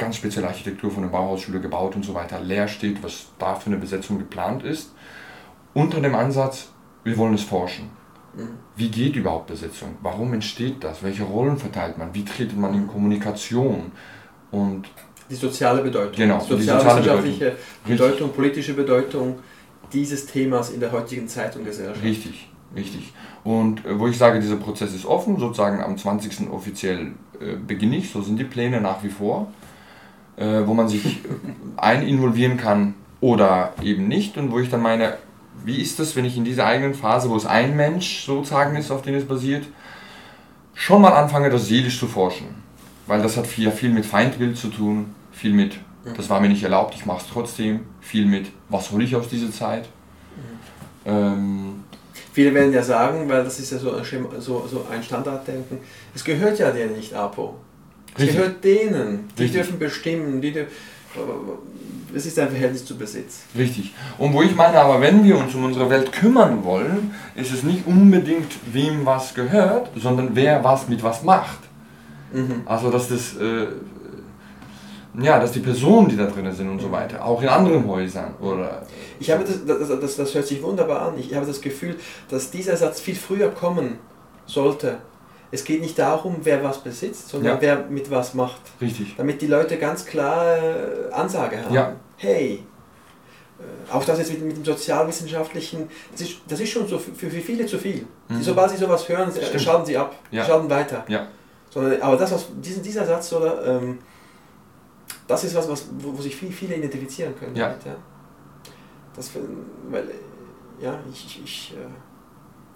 ganz spezieller Architektur von der Bauhausschule gebaut und so weiter leer steht, was da für eine Besetzung geplant ist. Unter dem Ansatz, wir wollen es forschen. Wie geht überhaupt Besetzung? Warum entsteht das? Welche Rollen verteilt man? Wie tretet man in Kommunikation? Und Die soziale Bedeutung. Genau, sozialwissenschaftliche Bedeutung. Bedeutung, politische Bedeutung dieses Themas in der heutigen Zeit und Gesellschaft. richtig, richtig. Und äh, wo ich sage, dieser Prozess ist offen, sozusagen am 20. offiziell äh, beginne ich, so sind die Pläne nach wie vor, äh, wo man sich äh, eininvolvieren kann oder eben nicht und wo ich dann meine, wie ist das, wenn ich in dieser eigenen Phase, wo es ein Mensch sozusagen ist, auf den es basiert, schon mal anfange, das seelisch zu forschen. Weil das hat viel, viel mit Feindbild zu tun, viel mit, das war mir nicht erlaubt, ich mache es trotzdem, viel mit, was hole ich aus dieser Zeit. Ähm, Viele werden ja sagen, weil das ist ja so ein, Schema, so, so ein Standarddenken, es gehört ja dir nicht, Apo. Richtig. gehört denen. Die Richtig. dürfen bestimmen. Die es ist ein Verhältnis zu Besitz. Richtig. Und wo ich meine, aber wenn wir uns um unsere Welt kümmern wollen, ist es nicht unbedingt, wem was gehört, sondern wer was mit was macht. Mhm. Also, dass das, äh, ja, dass die Personen, die da drin sind und so weiter, auch in anderen Häusern oder. Ich habe das, das, das, das hört sich wunderbar an. Ich habe das Gefühl, dass dieser Satz viel früher kommen sollte. Es geht nicht darum, wer was besitzt, sondern Ja. wer mit was macht. Richtig. Damit die Leute ganz klare Ansage haben. Ja. Hey, äh, auch das jetzt mit, mit dem sozialwissenschaftlichen, das ist, das ist schon so für, für viele zu viel. Mhm. Sobald sie sowas hören, Stimmt. schalten sie ab, Ja. schalten weiter. Ja. Sondern, aber das, was, diesen, dieser Satz, oder, ähm, das ist was, was wo, wo sich viel, viele identifizieren können. Ja. Damit, ja. Das, weil, äh, ja, ich, ich, ich, äh,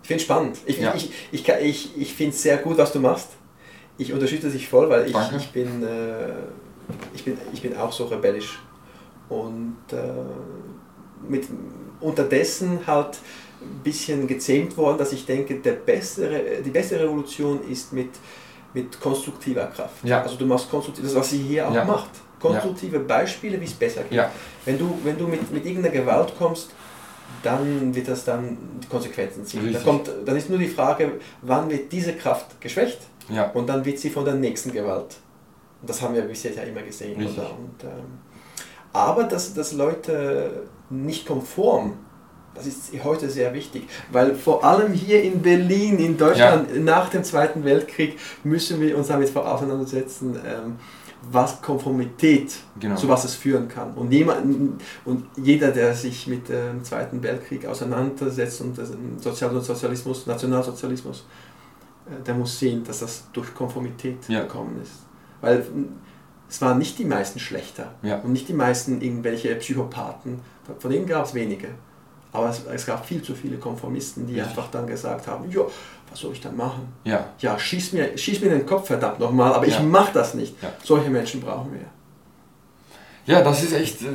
ich finde es spannend. Ich, Ja. ich, ich, ich, ich finde es sehr gut, was du machst. Ich unterstütze dich voll, weil ich, ich, bin, äh, ich, bin, ich bin auch so rebellisch. Und äh, mit, unterdessen halt ein bisschen gezähmt worden, dass ich denke, der bessere, die beste Revolution ist mit, mit konstruktiver Kraft. Ja. Also du machst konstruktiv, das was sie hier auch Ja. macht. Konstruktive Beispiele, wie es besser geht. Wenn du, wenn du mit, mit irgendeiner Gewalt kommst, dann wird das dann die Konsequenzen ziehen. Da kommt, dann ist nur die Frage, wann wird diese Kraft geschwächt Ja. und dann wird sie von der nächsten Gewalt. Das haben wir bisher ja immer gesehen. Und, ähm, aber dass, dass Leute nicht konform, das ist heute sehr wichtig, weil vor allem hier in Berlin, in Deutschland, nach dem Zweiten Weltkrieg, müssen wir uns damit auseinandersetzen, ähm, was Konformität, Genau. zu was es führen kann. Und, jemand, und jeder, der sich mit dem Zweiten Weltkrieg auseinandersetzt und das- Sozial Sozialismus, Nationalsozialismus, äh, der muss sehen, dass das durch Konformität Ja. gekommen ist. Weil es waren nicht die meisten schlechter Ja. und nicht die meisten irgendwelche Psychopathen, von denen gab es wenige. Aber es, es gab viel zu viele Konformisten, die Richtig. einfach dann gesagt haben, ja, was soll ich dann machen? Ja. Ja, schieß mir, schieß mir in den Kopf, verdammt nochmal, aber ich Ja. mach das nicht. Ja. Solche Menschen brauchen wir. Ja, das ist echt, äh,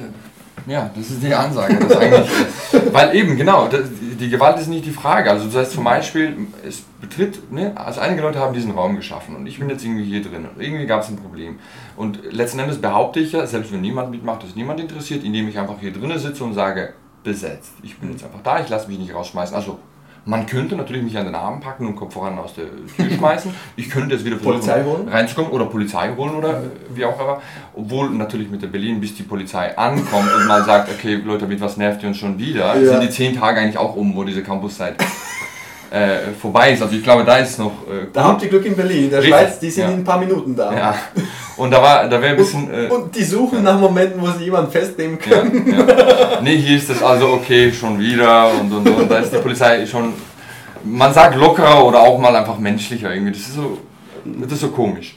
ja, das ist die Ansage. (laughs) Weil eben, genau, das, die die Gewalt ist nicht die Frage. Also das heißt zum Beispiel, es betritt, ne, also einige Leute haben diesen Raum geschaffen und ich bin jetzt irgendwie hier drin und irgendwie gab es ein Problem. Und letzten Endes behaupte ich ja, selbst wenn niemand mitmacht, ist niemand interessiert, indem ich einfach hier drinnen sitze und sage, besetzt. Ich bin jetzt einfach da, ich lasse mich nicht rausschmeißen. Also man könnte natürlich mich an den Arm packen und Kopf voran aus der Tür (laughs) schmeißen. Ich könnte jetzt wieder versuchen, Polizei holen? reinzukommen oder Polizei holen oder äh, wie auch immer. Obwohl natürlich mit der Berlin, bis die Polizei ankommt und mal sagt, okay Leute, mit was nervt ihr uns schon wieder, Ja. sind die zehn Tage eigentlich auch um, wo diese Campuszeit äh, vorbei ist. Also ich glaube, da ist noch äh, Da habt ihr Glück in Berlin, in der Schweiz, die sind ja. in ein paar Minuten da. ja. Und da war, da wäre ein bisschen. Äh, Und die suchen nach Momenten, wo sie jemanden festnehmen ja, können. ja. Nee, hier ist das also okay, schon wieder und, und, und da ist die Polizei schon, man sagt lockerer oder auch mal einfach menschlicher irgendwie. Das ist so, das ist so komisch.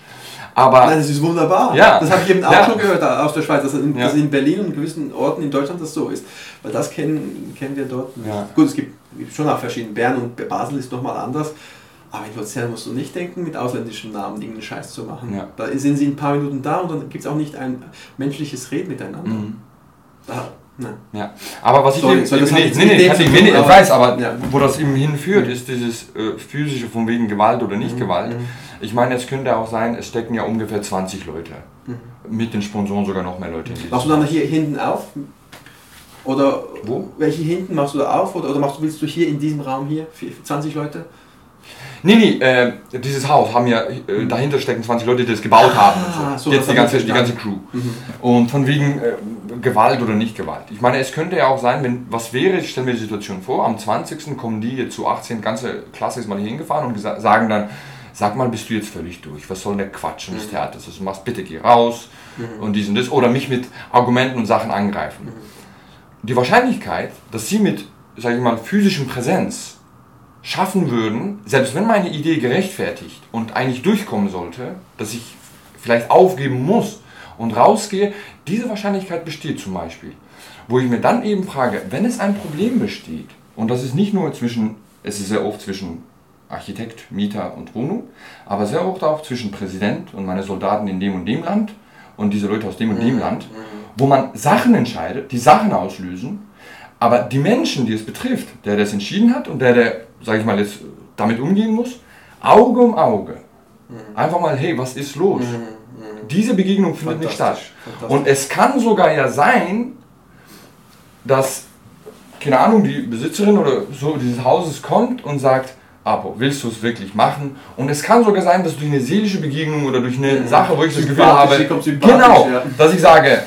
Aber Nein, das ist wunderbar. Ja. Das habe ich eben auch Ja. schon gehört aus der Schweiz, dass in, Ja. dass in Berlin und in gewissen Orten in Deutschland das so ist. Weil das kennen, kennen wir dort. Ja. Gut, es gibt, gibt schon auch verschiedene. Bern und Basel ist nochmal anders. Aber in Luzern musst du nicht denken, mit ausländischen Namen irgendeinen Scheiß zu machen. Ja. Da sind sie ein paar Minuten da und dann gibt es auch nicht ein menschliches Reden miteinander. Mhm. Da, nein. Ja, aber was ich Sorry, das nee, nee, nee, kann ich, tun, nee, nee, ich aber- weiß, aber Ja. wo das eben hinführt, ist dieses äh, physische von wegen Gewalt oder nicht Mhm. Gewalt. Mhm. Ich meine, es könnte auch sein, es stecken ja ungefähr 20 Leute. Mit den Sponsoren sogar noch mehr Leute Machst du dann hier hinten auf? Oder Wo? welche hinten machst du da auf? Oder, oder machst, willst du hier in diesem Raum hier, vier- 20 Leute? Nee, nee, äh, dieses Haus haben ja, äh, dahinter stecken 20 Leute, die das gebaut haben. Ah, Und so, so. Jetzt die ganze, die ganze. Crew. Und von wegen äh, Gewalt oder nicht Gewalt. Ich meine, es könnte ja auch sein, wenn, was wäre, ich stelle mir die Situation vor, am 20. kommen die jetzt zu 18, ganze Klasse ist mal hier hingefahren und sagen dann, sag mal, bist du jetzt völlig durch? Was soll der Quatsch und das Theater? Das du machst, bitte geh raus und dies und das. Oder mich mit Argumenten und Sachen angreifen. Die Wahrscheinlichkeit, dass sie mit, sag ich mal, physischem Präsenz schaffen würden, selbst wenn meine Idee gerechtfertigt und eigentlich durchkommen sollte, dass ich vielleicht aufgeben muss und rausgehe, diese Wahrscheinlichkeit besteht zum Beispiel. Wo ich mir dann eben frage, wenn es ein Problem besteht, und das ist nicht nur zwischen, es ist sehr oft zwischen Architekt, Mieter und Wohnung, aber sehr oft auch zwischen Präsident und meine Soldaten in dem und dem Land und diese Leute aus dem und dem Land, wo man Sachen entscheidet, die Sachen auslösen, aber die Menschen, die es betrifft, der das entschieden hat und der, der, sag ich mal, jetzt damit umgehen muss, Auge um Auge. Einfach mal, hey, was ist los? Diese Begegnung findet nicht statt. Und es kann sogar ja sein, dass, keine Ahnung, die Besitzerin oder so dieses Hauses kommt und sagt, Apo, willst du es wirklich machen? Und es kann sogar sein, dass durch eine seelische Begegnung oder durch eine Sache, wo ich das Gefühl habe, genau, ja. dass ich sage,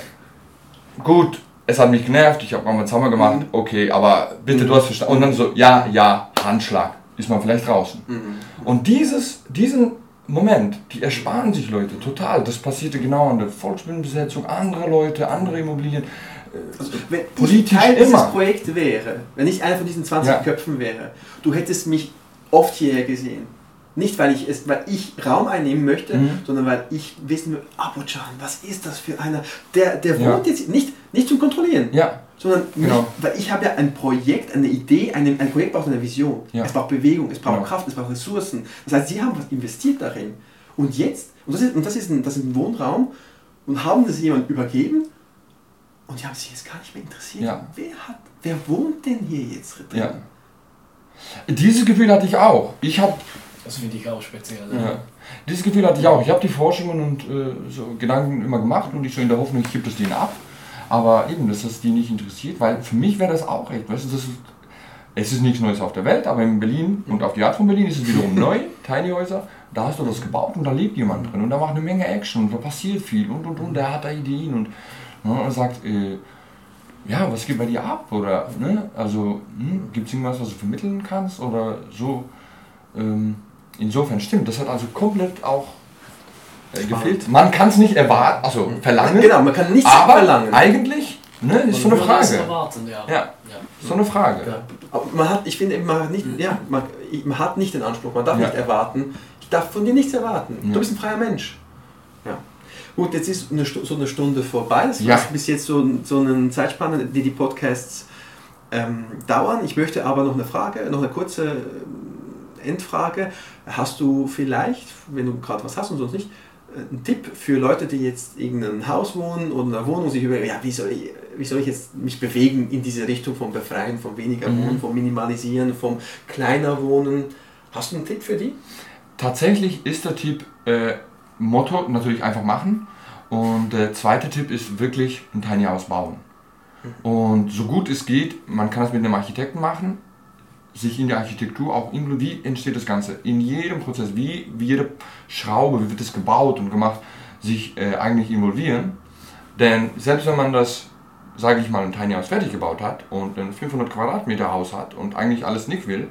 gut, es hat mich genervt, ich habe mal einen Zauber gemacht, Mhm. okay, aber bitte, du hast verstanden. Und dann so, ja, ja, Handschlag, ist man vielleicht draußen. Mhm. Und dieses, diesen Moment, die ersparen sich Leute total. Das passierte genau an der Volksbühnenbesetzung, andere Leute, andere Immobilien. Also, wenn Politisch ich Teil dieses immer. Projekts wäre, wenn ich einer von diesen 20 Ja. Köpfen wäre, du hättest mich oft hierher gesehen. Nicht, weil ich, es, weil ich Raum einnehmen möchte, Mhm. sondern weil ich wissen will, Abu-Chan, was ist das für einer? Der, der Ja. wohnt jetzt nicht, nicht zum Kontrollieren, Ja, sondern Genau. mich, weil ich habe ja ein Projekt, eine Idee, eine, ein Projekt braucht eine Vision. Ja. Es braucht Bewegung, es braucht Genau. Kraft, es braucht Ressourcen. Das heißt, sie haben was investiert darin. Und jetzt, und das ist, und das ist, ein, das ist ein Wohnraum, und haben das jemand übergeben und die haben sich jetzt gar nicht mehr interessiert. Ja. Wer, hat, wer wohnt denn hier jetzt drin? Ja. Dieses Gefühl hatte ich auch. Ich habe Das finde ich auch speziell. Ja. Dieses Gefühl hatte ich auch. Ich habe die Forschungen und äh, so Gedanken immer gemacht und ich so in der Hoffnung, ich gebe das denen ab. Aber eben, dass das die nicht interessiert, weil für mich wäre das auch echt, weißt du, das ist, es ist nichts Neues auf der Welt, aber in Berlin und auf die Art von Berlin ist es wiederum (laughs) neu, Tiny Häuser, da hast du das gebaut und da lebt jemand drin und da macht eine Menge Action und da passiert viel und und und, der hat da Ideen und, ne, und sagt, äh, ja, was geht bei dir ab? Oder, ne, also, hm, gibt es irgendwas, was du vermitteln kannst oder so? Ähm, insofern stimmt, das hat also komplett auch äh, gefehlt. Man kann es nicht erwarten, also verlangen, Genau, man kann nichts aber verlangen. eigentlich, ne, ist so eine Frage. erwarten, ja. Ja, ja. so eine Frage. Ja. Aber man hat, ich finde, man hat nicht, ja, man, man hat nicht den Anspruch, man darf Ja. nicht erwarten. Ich darf von dir nichts erwarten. Ja. Du bist ein freier Mensch. Ja. Gut, jetzt ist eine, so eine Stunde vorbei. Das Ja. ist bis jetzt so, so eine Zeitspanne, die die Podcasts ähm, dauern. Ich möchte aber noch eine Frage, noch eine kurze Endfrage. Hast du vielleicht, wenn du gerade was hast und sonst nicht, äh, einen Tipp für Leute, die jetzt in einem Haus wohnen oder in einer Wohnung sich überlegen, ja, wie soll, ich, wie soll ich jetzt mich bewegen in diese Richtung vom Befreien, vom weniger Mhm. Wohnen, vom Minimalisieren, vom kleiner Wohnen? Hast du einen Tipp für die? Tatsächlich ist der Tipp äh, Motto natürlich einfach machen. Und der zweite Tipp ist wirklich ein Tiny House bauen. Und so gut es geht, man kann das mit einem Architekten machen, sich in der Architektur auch inkludieren, wie entsteht das Ganze, in jedem Prozess, wie, wie jede Schraube, wie wird das gebaut und gemacht, sich äh, eigentlich involvieren. Denn selbst wenn man das, sage ich mal, ein Tiny House fertig gebaut hat und ein 500 Quadratmeter Haus hat und eigentlich alles nicht will,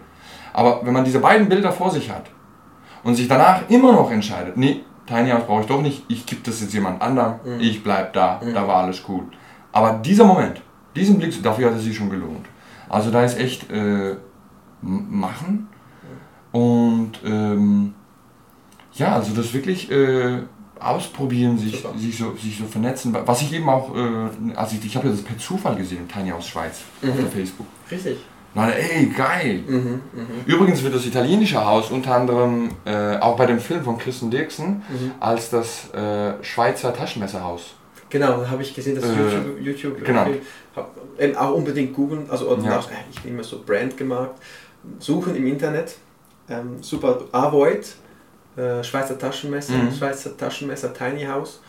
aber wenn man diese beiden Bilder vor sich hat, und sich danach immer noch entscheidet, nee, Tiny House brauche ich doch nicht, ich gebe das jetzt jemand anderem, ich bleib da, da war alles gut. Aber dieser Moment, diesen Blick, dafür hat es sich schon gelohnt. Also da ist echt äh, machen und ähm, ja, also das wirklich äh, ausprobieren, sich, Super. sich, so, sich so vernetzen. Was ich eben auch, äh, also ich, ich habe ja das per Zufall gesehen, Tiny House Schweiz, auf Mhm. Facebook. Richtig. Na, ey, geil! Mhm, mhm. Übrigens wird das italienische Haus unter anderem äh, auch bei dem Film von Kirsten Dirksen Mhm. als das äh, Schweizer Taschenmesserhaus. Genau, habe ich gesehen, dass Äh, YouTube, YouTube genau. hab, ähm, auch unbedingt googeln, also Ja. äh, ich bin immer so Brand gemacht, suchen im Internet, ähm, super, Avoid, äh, Schweizer Taschenmesser, Mhm. Schweizer Taschenmesser Tiny House.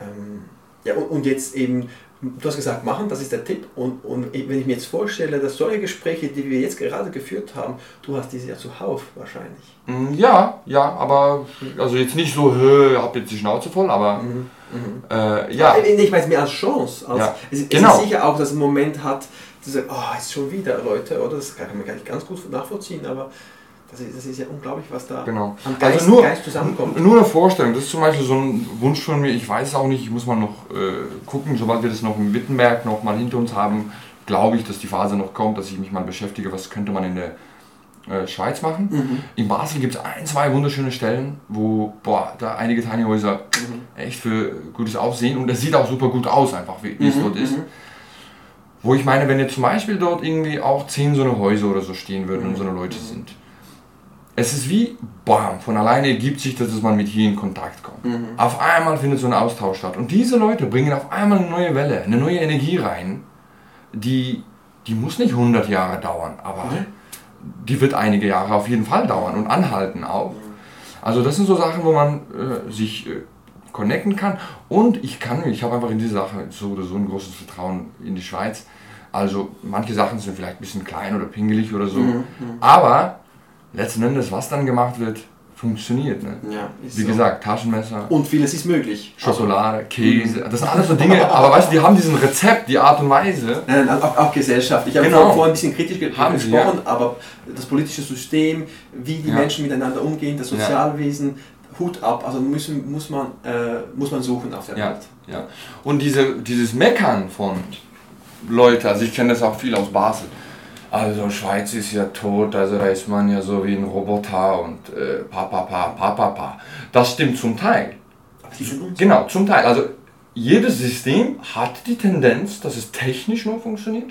Ähm, ja, und, und jetzt eben, du hast gesagt, machen, das ist der Tipp. Und, und wenn ich mir jetzt vorstelle, dass solche Gespräche, die wir jetzt gerade geführt haben, du hast diese ja zuhauf wahrscheinlich. Mm, Ja, ja, aber also jetzt nicht so, hab jetzt die Schnauze voll, aber äh, ja. Äh, nee, Ich weiß mehr als Chance. Als, Ja, es, es genau. ist sicher auch, dass es einen Moment hat, zu sagen, oh, jetzt schon wieder Leute, oder? Das kann man gar nicht ganz gut nachvollziehen, aber das ist, das ist ja unglaublich, was da Genau. am Geist, Also nur, Geist zusammenkommt. nur eine Vorstellung, das ist zum Beispiel so ein Wunsch von mir, ich weiß es auch nicht, ich muss mal noch äh, gucken, sobald wir das noch in Wittenberg noch mal hinter uns haben, glaube ich, dass die Phase noch kommt, dass ich mich mal beschäftige, was könnte man in der äh, Schweiz machen. Mhm. In Basel gibt es ein, zwei wunderschöne Stellen, wo boah, da einige Tiny Häuser Mhm. echt für gutes Aussehen und es sieht auch super gut aus, einfach wie, wie es Mhm, dort ist. Wo ich meine, wenn jetzt zum Beispiel dort irgendwie auch zehn so eine Häuser oder so stehen würden und so eine Leute sind. Es ist wie, bam, von alleine ergibt sich, das, dass man mit hier in Kontakt kommt. Auf einmal findet so ein Austausch statt. Und diese Leute bringen auf einmal eine neue Welle, eine neue Energie rein, die, die muss nicht 100 Jahre dauern, aber die wird einige Jahre auf jeden Fall dauern und anhalten auch. Also das sind so Sachen, wo man äh, sich äh, connecten kann. Und ich kann, ich habe einfach in diese Sache so oder so ein großes Vertrauen in die Schweiz. Also manche Sachen sind vielleicht ein bisschen klein oder pingelig oder so. Aber letzten Endes, was dann gemacht wird, funktioniert. Ne? Ja, Wie so. gesagt, Taschenmesser, Und vieles ist möglich. Schokolade, Käse, das sind alles so Dinge, (laughs) aber weißt du, die haben diesen Rezept, die Art und Weise. Nein, nein, auch, auch Gesellschaft. Ich habe Genau. vor- vorhin ein bisschen kritisch Haben Sie, gesprochen, aber das politische System, wie die Ja. Menschen miteinander umgehen, das Ja. Sozialwesen, Hut ab. Also müssen, muss, man, äh, muss man suchen auf der Ja, Welt. ja. Und diese, dieses Meckern von Leuten, also ich kenne das auch viel aus Basel. Also Schweiz ist ja tot, also da ist man ja so wie ein Roboter und äh, pa pa pa pa pa pa. Das stimmt zum Teil. Genau, zum Teil. Also jedes System hat die Tendenz, dass es technisch nur funktioniert.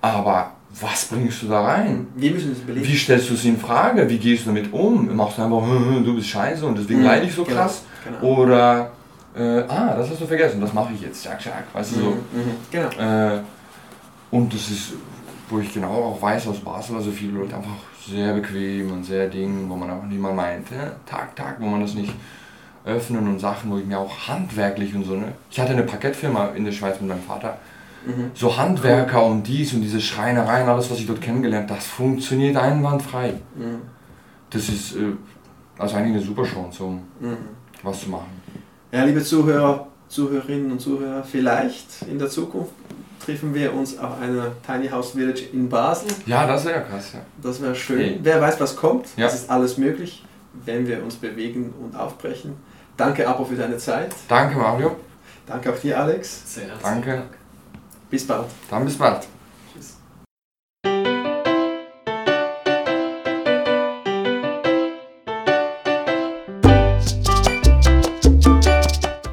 Aber was bringst du da rein? Wir müssen es überlegen. Wie stellst du es in Frage? Wie gehst du damit um? Machst du einfach, "Hm, hm, du bist scheiße und deswegen Mhm, leide ich so genau, krass? genau. Oder äh, ah, das hast du vergessen, das mache ich jetzt, zack, zack, weißt du so. Mhm. Genau. Äh, und das ist, wo ich genau auch weiß aus Basel, also viele Leute einfach sehr bequem und sehr Ding, wo man auch nicht mal meint, ja, Tag, Tag, wo man das nicht öffnen und Sachen, wo ich mir auch handwerklich und so, ne? Ich hatte eine Parkettfirma in der Schweiz mit meinem Vater. Mhm. So Handwerker und dies und diese Schreinereien, alles, was ich dort kennengelernt das funktioniert einwandfrei. Mhm. Das ist äh, also eigentlich eine super Chance, um Mhm. was zu machen. Ja, liebe Zuhörer, Zuhörerinnen und Zuhörer, vielleicht in der Zukunft treffen wir uns auf einer Tiny House Village in Basel. Ja, das wäre ja krass, ja. Das wäre schön. Hey. Wer weiß, was kommt. Ja. Es ist alles möglich, wenn wir uns bewegen und aufbrechen. Danke, Abo, für deine Zeit. Danke, Mario. Danke auch dir, Alex. Sehr herzlichen Danke. Bis bald. Dann bis bald. Tschüss.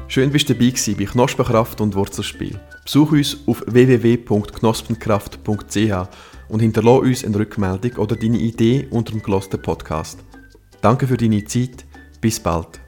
Schön bist du dabei gewesen bei Knospenkraft und Wurzelspiel. Besuch uns auf www.knospenkraft.ch und hinterlasse uns eine Rückmeldung oder deine Idee unter dem gelosten Podcast. Danke für deine Zeit. Bis bald.